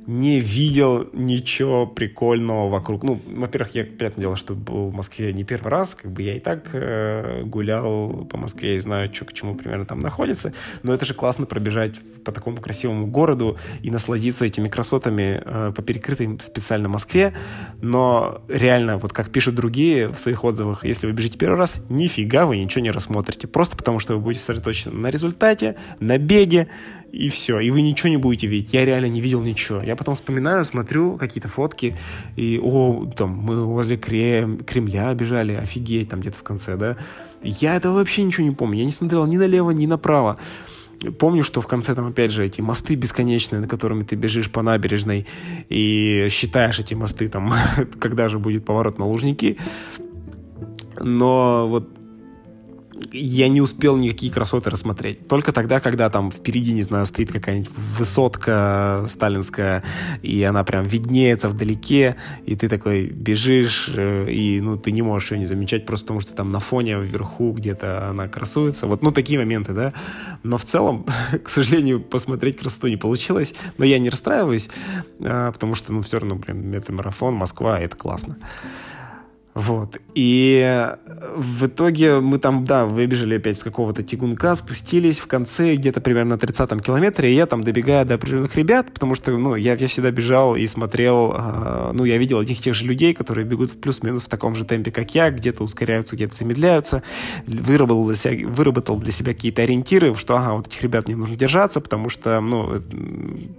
не видел ничего прикольного вокруг. Ну, во-первых, я, понятное дело, что был в Москве не первый раз, как бы я и так э, гулял по Москве и знаю, что к чему примерно там находится, но это же классно пробежать по такому красивому городу и насладиться этими красотами э, по перекрытой специально Москве, но реально, вот как пишут другие в своих отзывах, если вы бежите первый раз, нифига вы ничего не рассмотрите, просто потому что вы будете сосредоточены на результате, на беге, и все, и вы ничего не будете видеть. Я реально не видел ничего. Я потом вспоминаю, смотрю какие-то фотки, и, о, там, мы возле Крем, Кремля бежали, офигеть, там где-то в конце, да. Я этого вообще ничего не помню. Я не смотрел ни налево, ни направо. Помню, что в конце там опять же эти мосты бесконечные, на которыми ты бежишь по набережной и считаешь эти мосты там, когда же будет поворот на Лужники. Но вот я не успел никакие красоты рассмотреть. Только тогда, когда там впереди, не знаю, стоит какая-нибудь высотка сталинская, и она прям виднеется вдалеке, и ты такой бежишь, э, и ну ты не можешь ее не замечать, просто потому что там на фоне вверху где-то она красуется. Вот, ну, такие моменты, да. Но в целом, к сожалению, посмотреть красоту не получилось. Но я не расстраиваюсь, а, потому что, ну, все равно, блин, это марафон, Москва, это классно. Вот. И в итоге мы там, да, выбежали опять с какого-то тягунка, спустились в конце где-то примерно на 30-м километре, и я там добегаю до определенных ребят, потому что, ну, я, я всегда бежал и смотрел, э, ну, я видел этих тех же людей, которые бегут в плюс-минус в таком же темпе, как я, где-то ускоряются, где-то замедляются, выработал для себя, выработал для себя какие-то ориентиры, что, ага, вот этих ребят мне нужно держаться, потому что, ну,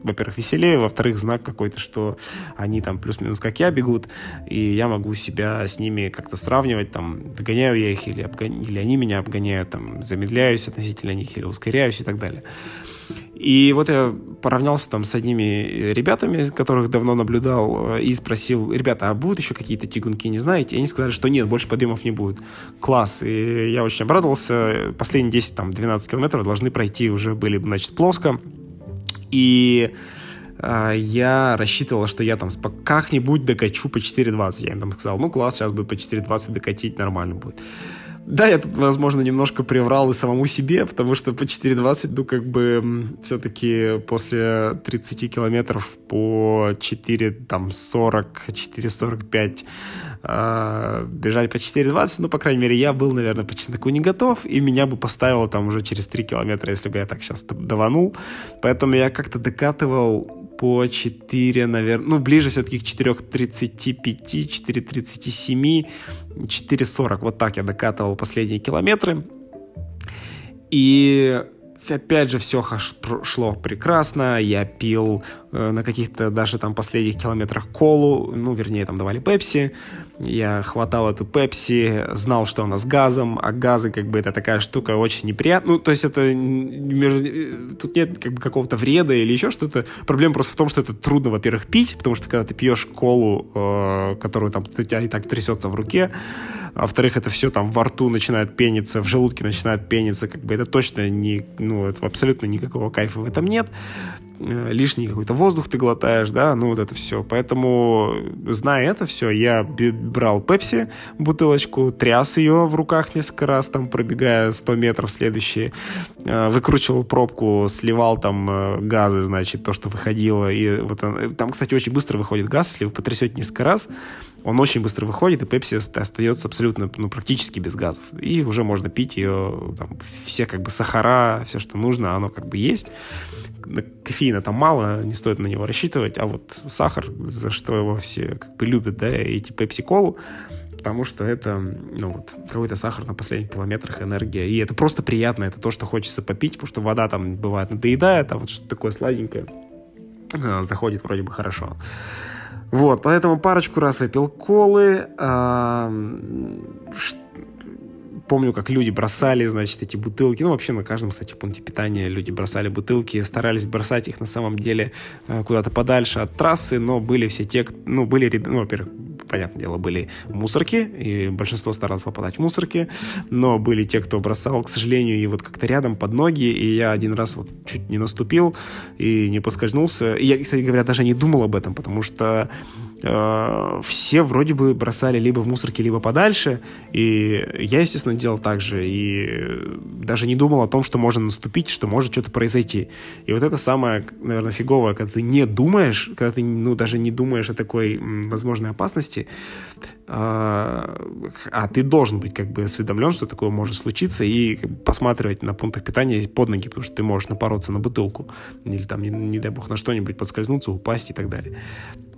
во-первых, веселее, во-вторых, знак какой-то, что они там плюс-минус как я бегут, и я могу себя с ними ними как-то сравнивать, там, догоняю я их или, обгон... или они меня обгоняют, там, замедляюсь относительно них или ускоряюсь и так далее. И вот я поравнялся там с одними ребятами, которых давно наблюдал, э, и спросил, ребята, а будут еще какие-то тягунки, не знаете? И они сказали, что нет, больше подъемов не будет. Класс. И я очень обрадовался. Последние 10-12 километров должны пройти уже были, значит, плоско. И я рассчитывал, что я там как-нибудь докачу по 4.20. Я им там сказал, ну класс, сейчас бы по 4.20 докатить нормально будет. Да, я тут, возможно, немножко приврал и самому себе, потому что по 4.20, ну, как бы, все-таки после 30 километров по 4, там, 40, 4.45 э, бежать по 4.20, ну, по крайней мере, я был, наверное, по чесноку не готов, и меня бы поставило там уже через 3 километра, если бы я так сейчас даванул. Поэтому я как-то докатывал по 4, наверное, ну, ближе все-таки к 4.35, 4.37, 4.40. Вот так я докатывал последние километры. И опять же, все шло прекрасно. Я пил на каких-то даже там последних километрах колу, ну, вернее, там давали пепси. Я хватал эту пепси, знал, что она с газом, а газы, как бы, это такая штука очень неприятная. Ну, то есть это... Э, тут нет как бы какого-то вреда или еще что-то. Проблема просто в том, что это трудно, во-первых, пить, потому что когда ты пьешь колу, э, которую там у тебя и так трясется в руке, а во-вторых, это все там во рту начинает пениться, в желудке начинает пениться, как бы это точно не, ну, это абсолютно никакого кайфа в этом нет. Э, лишний какой-то воздух ты глотаешь, да, ну вот это все. Поэтому, зная это все, я брал пепси, бутылочку, тряс ее в руках несколько раз, там, пробегая 100 метров следующие, э, выкручивал пробку, сливал там э, газы, значит, то, что выходило. И вот там, кстати, очень быстро выходит газ, если вы потрясете несколько раз, он очень быстро выходит, и пепси остается абсолютно, ну, практически без газов. И уже можно пить ее, там, все как бы сахара, все, что нужно, оно как бы есть кофеина там мало, не стоит на него рассчитывать, а вот сахар, за что его все как бы любят, да, эти пепси-колу, потому что это, ну вот, какой-то сахар на последних километрах, энергия, и это просто приятно, это то, что хочется попить, потому что вода там бывает надоедает, а вот что-то такое сладенькое э, заходит вроде бы хорошо. Вот, поэтому парочку раз выпил колы, помню, как люди бросали, значит, эти бутылки. Ну, вообще на каждом, кстати, пункте питания люди бросали бутылки, старались бросать их на самом деле э, куда-то подальше от трассы, но были все те, ну, были, ну, во-первых, понятное дело, были мусорки, и большинство старалось попадать в мусорки, но были те, кто бросал, к сожалению, и вот как-то рядом под ноги, и я один раз вот чуть не наступил и не поскользнулся. И я, кстати говоря, даже не думал об этом, потому что все вроде бы бросали либо в мусорке, либо подальше, и я, естественно, делал так же, и даже не думал о том, что можно наступить, что может что-то произойти. И вот это самое, наверное, фиговое, когда ты не думаешь, когда ты, ну, даже не думаешь о такой возможной опасности, а, а ты должен быть как бы осведомлен, что такое может случиться, и посматривать на пунктах питания под ноги, потому что ты можешь напороться на бутылку, или там, не, не дай бог, на что-нибудь подскользнуться, упасть и так далее.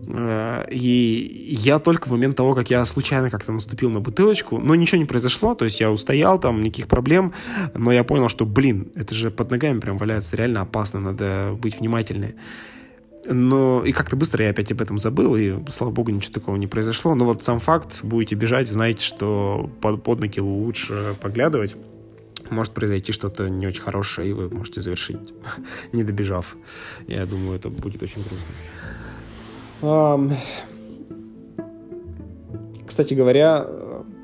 А, и я только в момент того, как я случайно как-то наступил на бутылочку, но ничего не произошло, то есть я устоял, там никаких проблем, но я понял, что, блин, это же под ногами прям валяется, реально опасно, надо быть внимательнее. Но и как-то быстро я опять об этом забыл, и, слава богу, ничего такого не произошло. Но вот сам факт, будете бежать, знаете, что под, под ноги лучше поглядывать. может произойти что-то не очень хорошее, и вы можете завершить, не добежав. Я думаю, это будет очень грустно. Кстати говоря,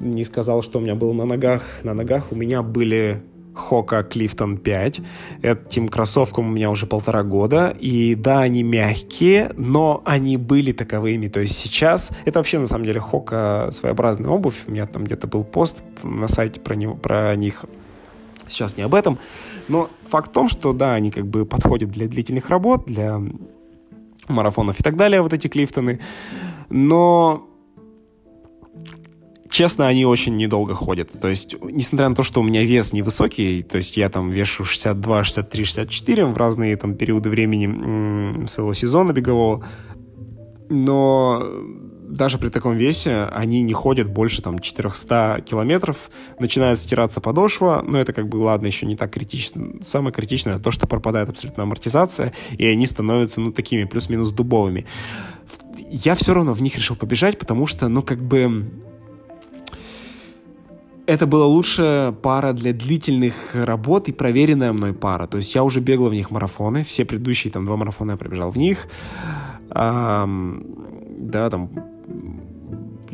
не сказал, что у меня было на ногах. На ногах у меня были Хока Клифтон 5. Этим кроссовкам у меня уже полтора года. И да, они мягкие, но они были таковыми. То есть сейчас... Это вообще, на самом деле, Хока своеобразная обувь. У меня там где-то был пост на сайте про, него, про них. Сейчас не об этом. Но факт в том, что да, они как бы подходят для длительных работ, для марафонов и так далее, вот эти Клифтоны. Но честно, они очень недолго ходят. То есть, несмотря на то, что у меня вес невысокий, то есть я там вешу 62, 63, 64 в разные там периоды времени своего сезона бегового, но даже при таком весе они не ходят больше там 400 километров, начинает стираться подошва, но это как бы, ладно, еще не так критично. Самое критичное то, что пропадает абсолютно амортизация, и они становятся, ну, такими плюс-минус дубовыми. Я все равно в них решил побежать, потому что, ну, как бы это была лучшая пара для длительных работ и проверенная мной пара. То есть я уже бегал в них марафоны. Все предыдущие там два марафона я пробежал в них. Эм, да, там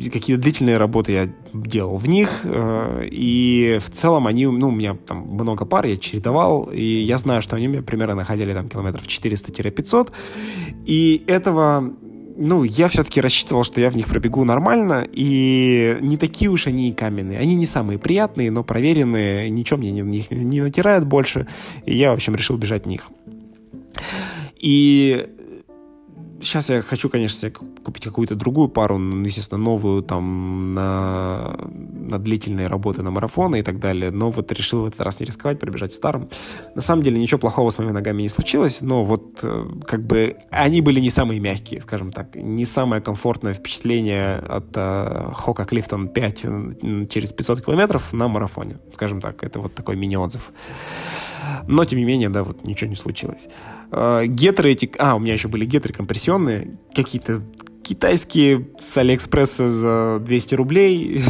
какие-то длительные работы я делал в них, э, и в целом они, ну, у меня там много пар, я чередовал, и я знаю, что они у меня примерно находили там километров 400-500, и этого ну, я все-таки рассчитывал, что я в них пробегу нормально, и не такие уж они и каменные. Они не самые приятные, но проверенные, ничего мне не, не, не натирают больше, и я, в общем, решил бежать в них. И сейчас я хочу, конечно, купить какую-то другую пару, ну, естественно, новую там на, на длительные работы, на марафоны и так далее, но вот решил в этот раз не рисковать, пробежать в старом. На самом деле ничего плохого с моими ногами не случилось, но вот э, как бы они были не самые мягкие, скажем так, не самое комфортное впечатление от uh, Хока Клифтон 5 через 500 километров на марафоне, скажем так, это вот такой мини-отзыв. Но, тем не менее, да, вот ничего не случилось. Э, гетры эти... А, у меня еще были гетры компрессионные, какие-то китайские с Алиэкспресса за 200 рублей.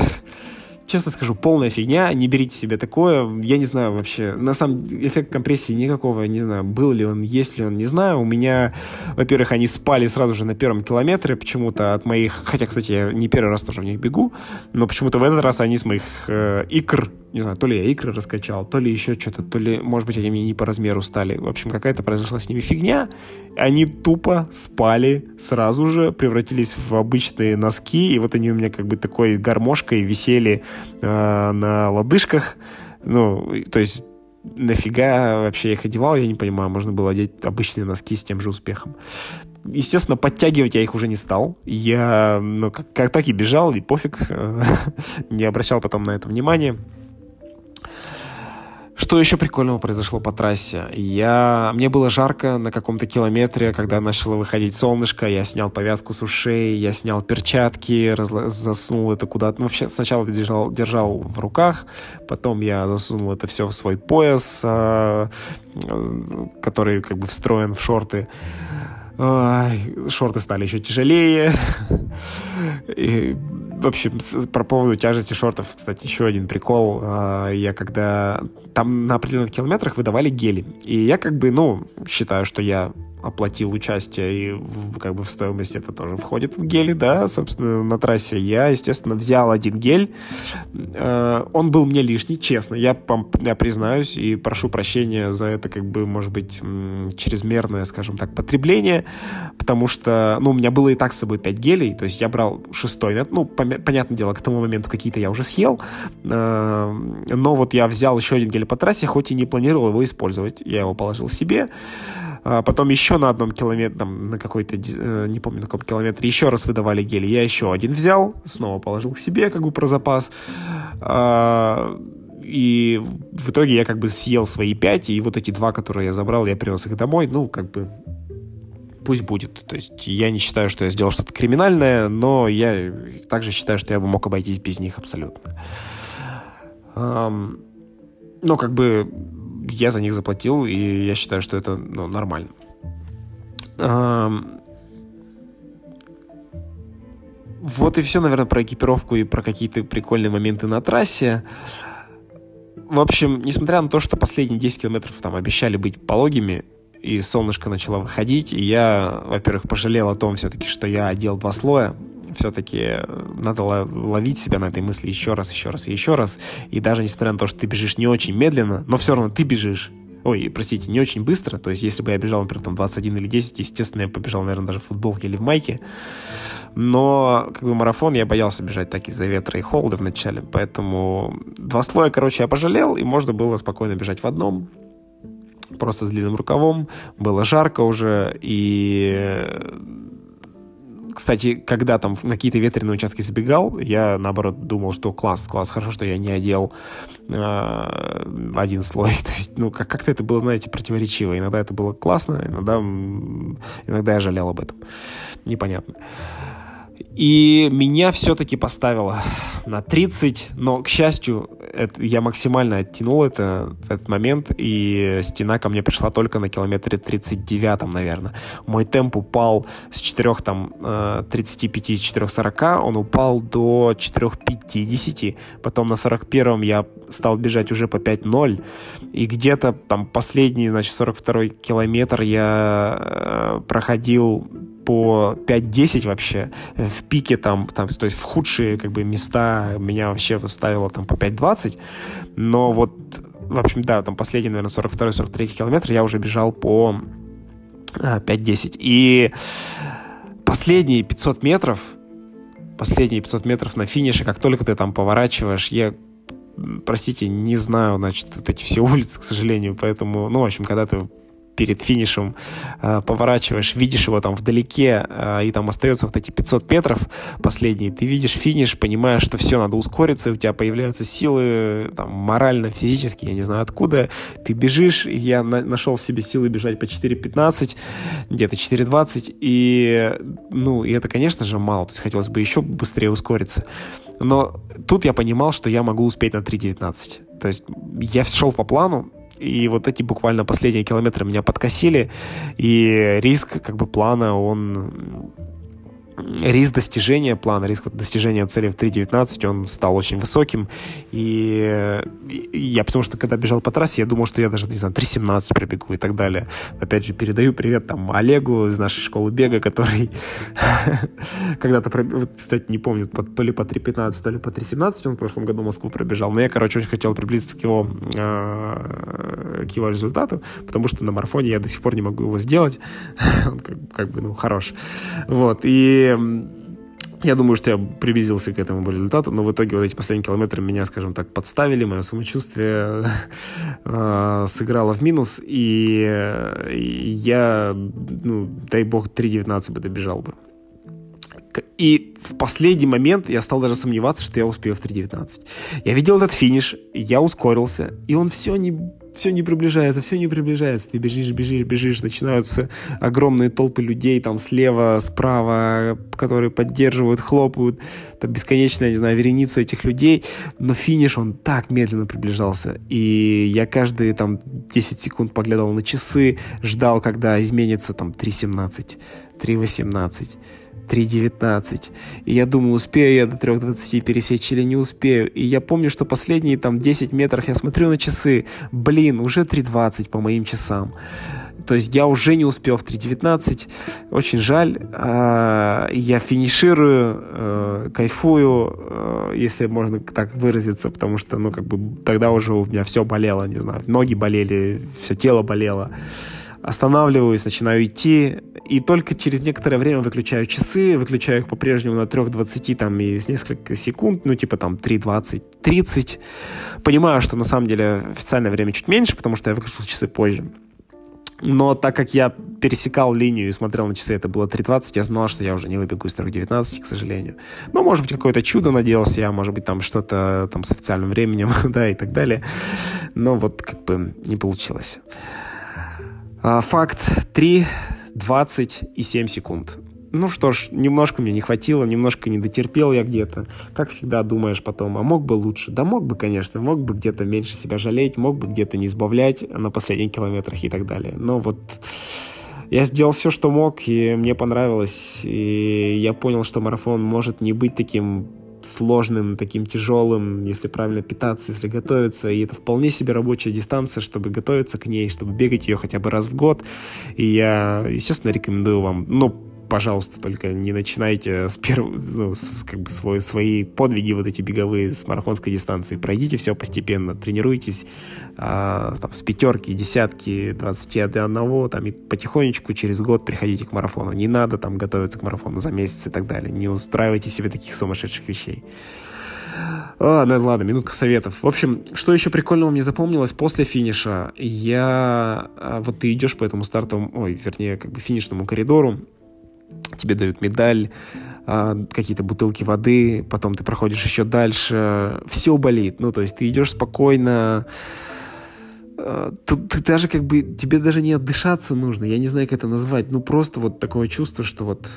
Честно скажу, полная фигня, не берите себе такое. Я не знаю вообще, на самом деле, эффект компрессии никакого, не знаю, был ли он, есть ли он, не знаю. У меня, во-первых, они спали сразу же на первом километре почему-то от моих, хотя, кстати, я не первый раз тоже в них бегу, но почему-то в этот раз они с моих э, икр, не знаю, то ли я икры раскачал, то ли еще что-то, то ли, может быть, они мне не по размеру стали. В общем, какая-то произошла с ними фигня. Они тупо спали сразу же, превратились в обычные носки, и вот они у меня как бы такой гармошкой висели э, на лодыжках. Ну, то есть нафига вообще их одевал, я не понимаю. Можно было одеть обычные носки с тем же успехом. Естественно, подтягивать я их уже не стал. Я, ну, как, как так и бежал, и пофиг. не обращал потом на это внимания. Что еще прикольного произошло по трассе? Я... Мне было жарко на каком-то километре, когда начало выходить солнышко, я снял повязку с ушей, я снял перчатки, разла... засунул это куда-то. Ну, вообще, сначала держал, держал в руках, потом я засунул это все в свой пояс, э, который как бы встроен в шорты. Шорты стали еще тяжелее. И в общем, про поводу тяжести шортов, кстати, еще один прикол. А, я когда... Там на определенных километрах выдавали гели. И я как бы, ну, считаю, что я оплатил участие, и в, как бы в стоимость это тоже входит в гели, да, собственно, на трассе. Я, естественно, взял один гель. Э, он был мне лишний, честно. Я, я признаюсь и прошу прощения за это, как бы, может быть, чрезмерное, скажем так, потребление, потому что, ну, у меня было и так с собой 5 гелей, то есть я брал шестой, ну, понятное дело, к тому моменту какие-то я уже съел, э, но вот я взял еще один гель по трассе, хоть и не планировал его использовать. Я его положил себе, а потом еще на одном километре, там, на какой-то, э, не помню, на каком километре, еще раз выдавали гели. Я еще один взял, снова положил к себе, как бы про запас. А, и в итоге я как бы съел свои пять, и вот эти два, которые я забрал, я привез их домой, ну, как бы пусть будет. То есть я не считаю, что я сделал что-то криминальное, но я также считаю, что я бы мог обойтись без них абсолютно. Но как бы я за них заплатил, и я считаю, что это ну, нормально. Вот и все, наверное, про экипировку и про какие-то прикольные моменты на трассе. в общем, несмотря на то, что последние 10 километров там обещали быть пологими, и солнышко начало выходить, и я, во-первых, пожалел о том все-таки, что я одел два слоя, все-таки надо ловить себя на этой мысли еще раз, еще раз и еще раз. И даже несмотря на то, что ты бежишь не очень медленно, но все равно ты бежишь. Ой, простите, не очень быстро. То есть, если бы я бежал, например, там 21 или 10, естественно, я побежал, наверное, даже в футболке или в майке. Но, как бы, марафон я боялся бежать так из-за ветра и холода вначале. Поэтому два слоя, короче, я пожалел, и можно было спокойно бежать в одном просто с длинным рукавом, было жарко уже, и кстати, когда там на какие-то ветреные участки забегал, я, наоборот, думал, что класс, класс, хорошо, что я не одел э, один слой. То есть, ну, как- как-то это было, знаете, противоречиво. Иногда это было классно, иногда, иногда я жалел об этом. Непонятно. И меня все-таки поставило на 30, но, к счастью, это, я максимально оттянул это, этот момент, и стена ко мне пришла только на километре 39, наверное. Мой темп упал с 4, там, 35, 4,40, он упал до 4,50, потом на 41 я стал бежать уже по 5.0, и где-то там последний, значит, 42 километр я э, проходил по 5-10 вообще. В пике там, там, то есть в худшие как бы места меня вообще выставило там по 5-20. Но вот, в общем, да, там последний, наверное, 42-43 километр я уже бежал по 5-10. А, И последние 500 метров, последние 500 метров на финише, как только ты там поворачиваешь, я простите, не знаю, значит, вот эти все улицы, к сожалению, поэтому, ну, в общем, когда ты перед финишем э, поворачиваешь, видишь его там вдалеке, э, и там остается вот эти 500 метров последние, ты видишь финиш, понимаешь, что все, надо ускориться, у тебя появляются силы там, морально, физически, я не знаю откуда, ты бежишь, я на нашел в себе силы бежать по 4.15, где-то 4.20, и, ну, и это, конечно же, мало, то есть хотелось бы еще быстрее ускориться, но тут я понимал, что я могу успеть на 3.19, то есть я шел по плану, и вот эти буквально последние километры меня подкосили, и риск как бы плана, он риск достижения плана, риск достижения цели в 3.19, он стал очень высоким. И, я потому что, когда бежал по трассе, я думал, что я даже, не знаю, 3.17 пробегу и так далее. Опять же, передаю привет там Олегу из нашей школы бега, который когда-то, кстати, не помню, то ли по 3.15, то ли по 3.17 он в прошлом году Москву пробежал. Но я, короче, очень хотел приблизиться к его, а, к его результату, потому что на марафоне я до сих пор не могу его сделать. Он как бы, ну, хорош. Вот. И я думаю, что я приблизился к этому результату, но в итоге вот эти последние километры меня, скажем так, подставили, мое самочувствие э, сыграло в минус, и я, ну, дай бог, 3.19 бы добежал бы. И в последний момент я стал даже сомневаться, что я успею в 3.19. Я видел этот финиш, я ускорился, и он все не все не приближается, все не приближается. Ты бежишь, бежишь, бежишь, начинаются огромные толпы людей там слева, справа, которые поддерживают, хлопают. Там бесконечная, не знаю, вереница этих людей. Но финиш, он так медленно приближался. И я каждые там 10 секунд поглядывал на часы, ждал, когда изменится там 3.17, 3.18. 3.19. И я думаю, успею я до 3.20 пересечь или не успею. И я помню, что последние там 10 метров я смотрю на часы. Блин, уже 3.20 по моим часам. То есть я уже не успел в 3.19. Очень жаль. А, я финиширую, э, кайфую, э, если можно так выразиться, потому что, ну, как бы тогда уже у меня все болело, не знаю, ноги болели, все тело болело останавливаюсь, начинаю идти, и только через некоторое время выключаю часы, выключаю их по-прежнему на 3.20 там и с несколько секунд, ну типа там 3.20, 30. Понимаю, что на самом деле официальное время чуть меньше, потому что я выключил часы позже. Но так как я пересекал линию и смотрел на часы, это было 3.20, я знал, что я уже не выбегу из 3.19, к сожалению. Но, может быть, какое-то чудо надеялся я, может быть, там что-то там с официальным временем, да, и так далее. Но вот как бы не получилось. А, факт 3, 20 и 7 секунд. Ну что ж, немножко мне не хватило, немножко не дотерпел я где-то. Как всегда думаешь потом, а мог бы лучше? Да мог бы, конечно, мог бы где-то меньше себя жалеть, мог бы где-то не избавлять на последних километрах и так далее. Но вот я сделал все, что мог, и мне понравилось. И я понял, что марафон может не быть таким сложным, таким тяжелым, если правильно питаться, если готовиться. И это вполне себе рабочая дистанция, чтобы готовиться к ней, чтобы бегать ее хотя бы раз в год. И я, естественно, рекомендую вам, ну, пожалуйста, только не начинайте с первого, ну, с, как бы свой, свои подвиги вот эти беговые с марафонской дистанции. Пройдите все постепенно, тренируйтесь а, там, с пятерки, десятки, двадцати одного, там, и потихонечку через год приходите к марафону. Не надо там готовиться к марафону за месяц и так далее. Не устраивайте себе таких сумасшедших вещей. А, ну ладно, минутка советов. В общем, что еще прикольного мне запомнилось после финиша? Я... А, вот ты идешь по этому стартовому... Ой, вернее, как бы финишному коридору, тебе дают медаль, а, какие-то бутылки воды, потом ты проходишь еще дальше, все болит, ну, то есть ты идешь спокойно, а, Тут ты даже как бы, тебе даже не отдышаться нужно, я не знаю, как это назвать, ну просто вот такое чувство, что вот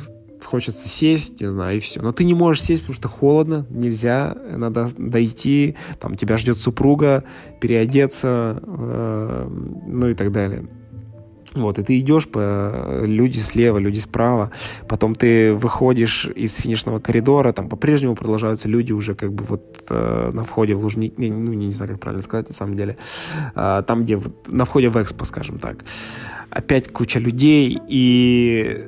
хочется сесть, не знаю, и все. Но ты не можешь сесть, потому что холодно, нельзя, надо дойти, там тебя ждет супруга, переодеться, э, ну и так далее. Вот, и ты идешь по люди слева, люди справа, потом ты выходишь из финишного коридора, там по-прежнему продолжаются люди уже как бы вот э, на входе в Лужник, не, ну не, не знаю, как правильно сказать на самом деле, э, там, где вот, на входе в Экспо, скажем так. Опять куча людей, и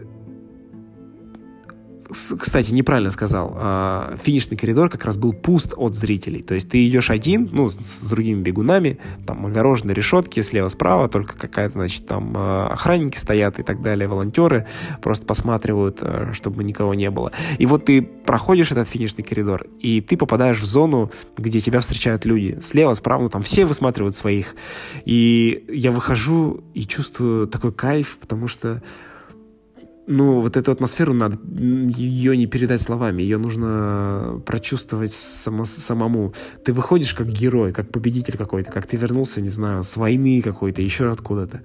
кстати, неправильно сказал. А, финишный коридор как раз был пуст от зрителей. То есть ты идешь один, ну, с другими бегунами, там огороженные решетки слева-справа, только какая-то, значит, там а, охранники стоят и так далее, волонтеры просто посматривают, а, чтобы никого не было. И вот ты проходишь этот финишный коридор, и ты попадаешь в зону, где тебя встречают люди. Слева, справа, ну, там все высматривают своих. И я выхожу и чувствую такой кайф, потому что ну, вот эту атмосферу надо, ее не передать словами, ее нужно прочувствовать само, самому. Ты выходишь как герой, как победитель какой-то, как ты вернулся, не знаю, с войны какой-то, еще откуда-то.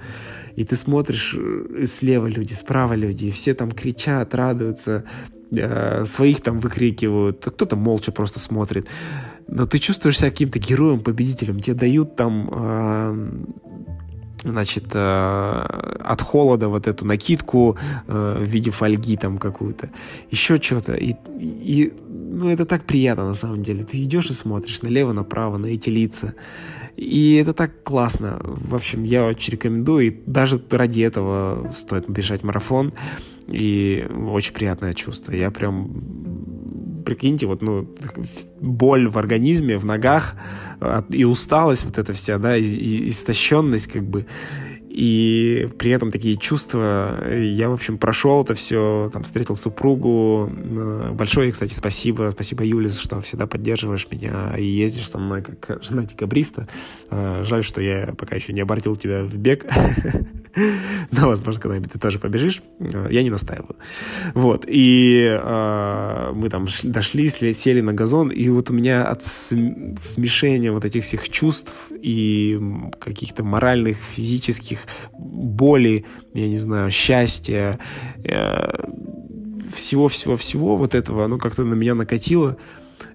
И ты смотришь, э, слева люди, справа люди, и все там кричат, радуются, э, своих там выкрикивают, кто-то молча просто смотрит. Но ты чувствуешь себя каким-то героем, победителем, тебе дают там... Э, значит, э, от холода вот эту накидку э, в виде фольги там какую-то, еще что-то. И, и, ну, это так приятно на самом деле. Ты идешь и смотришь налево, направо, на эти лица. И это так классно. В общем, я очень рекомендую. И даже ради этого стоит бежать марафон. И очень приятное чувство. Я прям прикиньте, вот, ну, боль в организме, в ногах и усталость вот эта вся, да, и, и истощенность, как бы, и при этом такие чувства. Я, в общем, прошел это все, там, встретил супругу. Большое, кстати, спасибо. Спасибо, Юлис, что всегда поддерживаешь меня и ездишь со мной как жена декабриста. А, жаль, что я пока еще не обратил тебя в бег. Но, возможно, когда-нибудь ты тоже побежишь. А, я не настаиваю. Вот. И э, мы там дошли, сели на газон, и вот у меня от смешения вот этих всех чувств и каких-то моральных, физических боли, я не знаю, счастья, всего-всего-всего вот этого, оно как-то на меня накатило.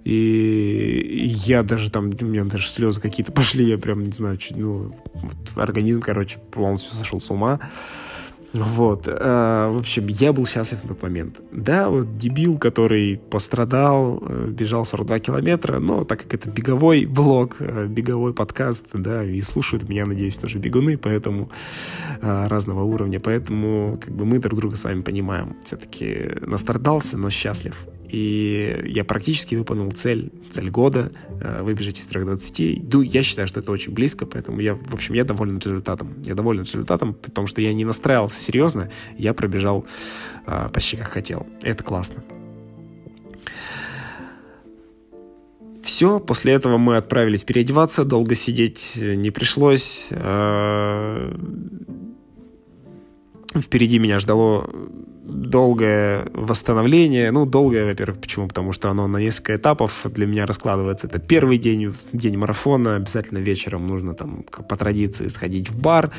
И я даже там, у меня даже слезы какие-то пошли, я прям, не знаю, чуть, ну, вот организм, короче, полностью сошел с ума. Вот. Э, в общем, я был счастлив на тот момент. Да, вот дебил, который пострадал, э, бежал 42 километра, но так как это беговой блог, э, беговой подкаст, да, и слушают меня, надеюсь, тоже бегуны, поэтому разного уровня, поэтому как бы мы друг друга с вами понимаем. Все-таки настрадался, но счастлив. И я практически выполнил цель, цель года, э, выбежать из 3.20. Ну, я считаю, что это очень близко, поэтому я, в общем, я доволен результатом. Я доволен результатом, потому что я не настраивался серьезно, я пробежал э, почти как хотел. Это классно. Все, после этого мы отправились переодеваться, долго сидеть не пришлось. Э, впереди меня ждало долгое восстановление. Ну, долгое, во-первых, почему? Потому что оно на несколько этапов для меня раскладывается. Это первый день, день марафона, обязательно вечером нужно там по традиции сходить в бар.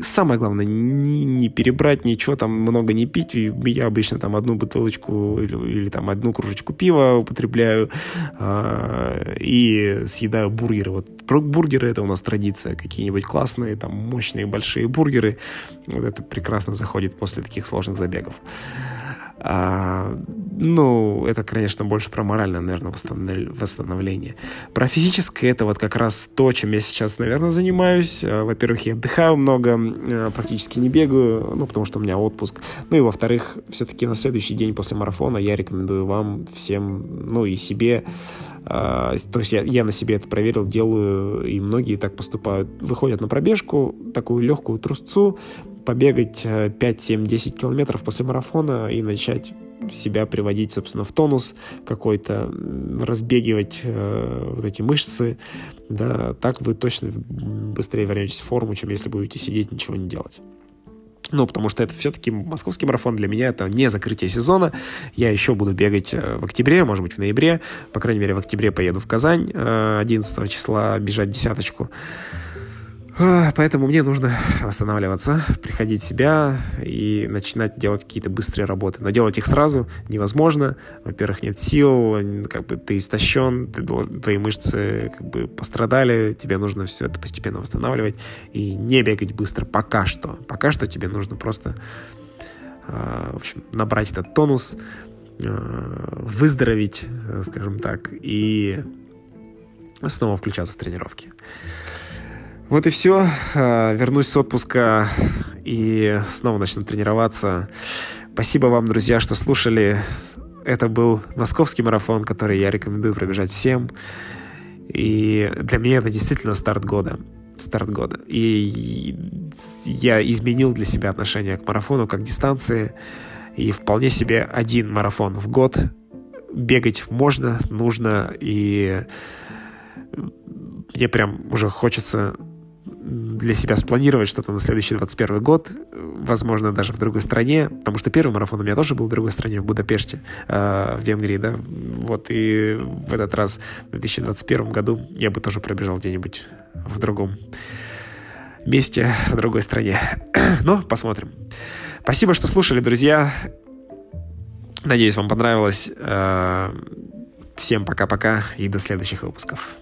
Самое главное, не, не перебрать ничего, там много не пить. Я обычно там одну бутылочку или, или там одну кружечку пива употребляю э, и съедаю бургеры. Вот бургеры это у нас традиция, какие-нибудь классные, там мощные большие бургеры. Вот это прекрасно заходит после таких сложных забегов. А, ну, это, конечно, больше про моральное, наверное, восстановление. Про физическое это вот как раз то, чем я сейчас, наверное, занимаюсь. Э, во-первых, я отдыхаю много, э, практически не бегаю, ну, потому что у меня отпуск. Ну и, во-вторых, все-таки на следующий день после марафона я рекомендую вам всем, ну и себе, то есть я, я на себе это проверил, делаю, и многие так поступают. Выходят на пробежку, такую легкую трусцу, побегать 5, 7, 10 километров после марафона и начать себя приводить, собственно, в тонус какой-то, разбегивать э, вот эти мышцы, да, так вы точно быстрее вернетесь в форму, чем если будете сидеть, ничего не делать. Ну, потому что это все-таки московский марафон для меня это не закрытие сезона. Я еще буду бегать э, в октябре, может быть, в ноябре. По крайней мере, в октябре поеду в Казань 11 э, числа бежать десяточку. Поэтому мне нужно восстанавливаться, приходить в себя и начинать делать какие-то быстрые работы. Но делать их сразу невозможно. Во-первых, нет сил, как бы ты истощен, ты, твои мышцы как бы пострадали, тебе нужно все это постепенно восстанавливать и не бегать быстро пока что. Пока что тебе нужно просто а, в общем, набрать этот тонус, а, выздороветь, скажем так, и снова включаться в тренировки. Вот и все. А, вернусь с отпуска и снова начну тренироваться. Спасибо вам, друзья, что слушали. Это был московский марафон, который я рекомендую пробежать всем. И для меня это действительно старт года. Старт года. И я изменил для себя отношение к марафону как дистанции. И вполне себе один марафон в год бегать можно, нужно. И мне прям уже хочется для себя спланировать что-то на следующий 21 год, возможно, даже в другой стране, потому что первый марафон у меня тоже был в другой стране, в Будапеште, э, в Венгрии, да, вот, и в этот раз, в 2021 году, я бы тоже пробежал где-нибудь в другом месте, в другой стране. Но посмотрим. Спасибо, что слушали, друзья. Надеюсь, вам понравилось. Э, всем пока-пока и до следующих выпусков.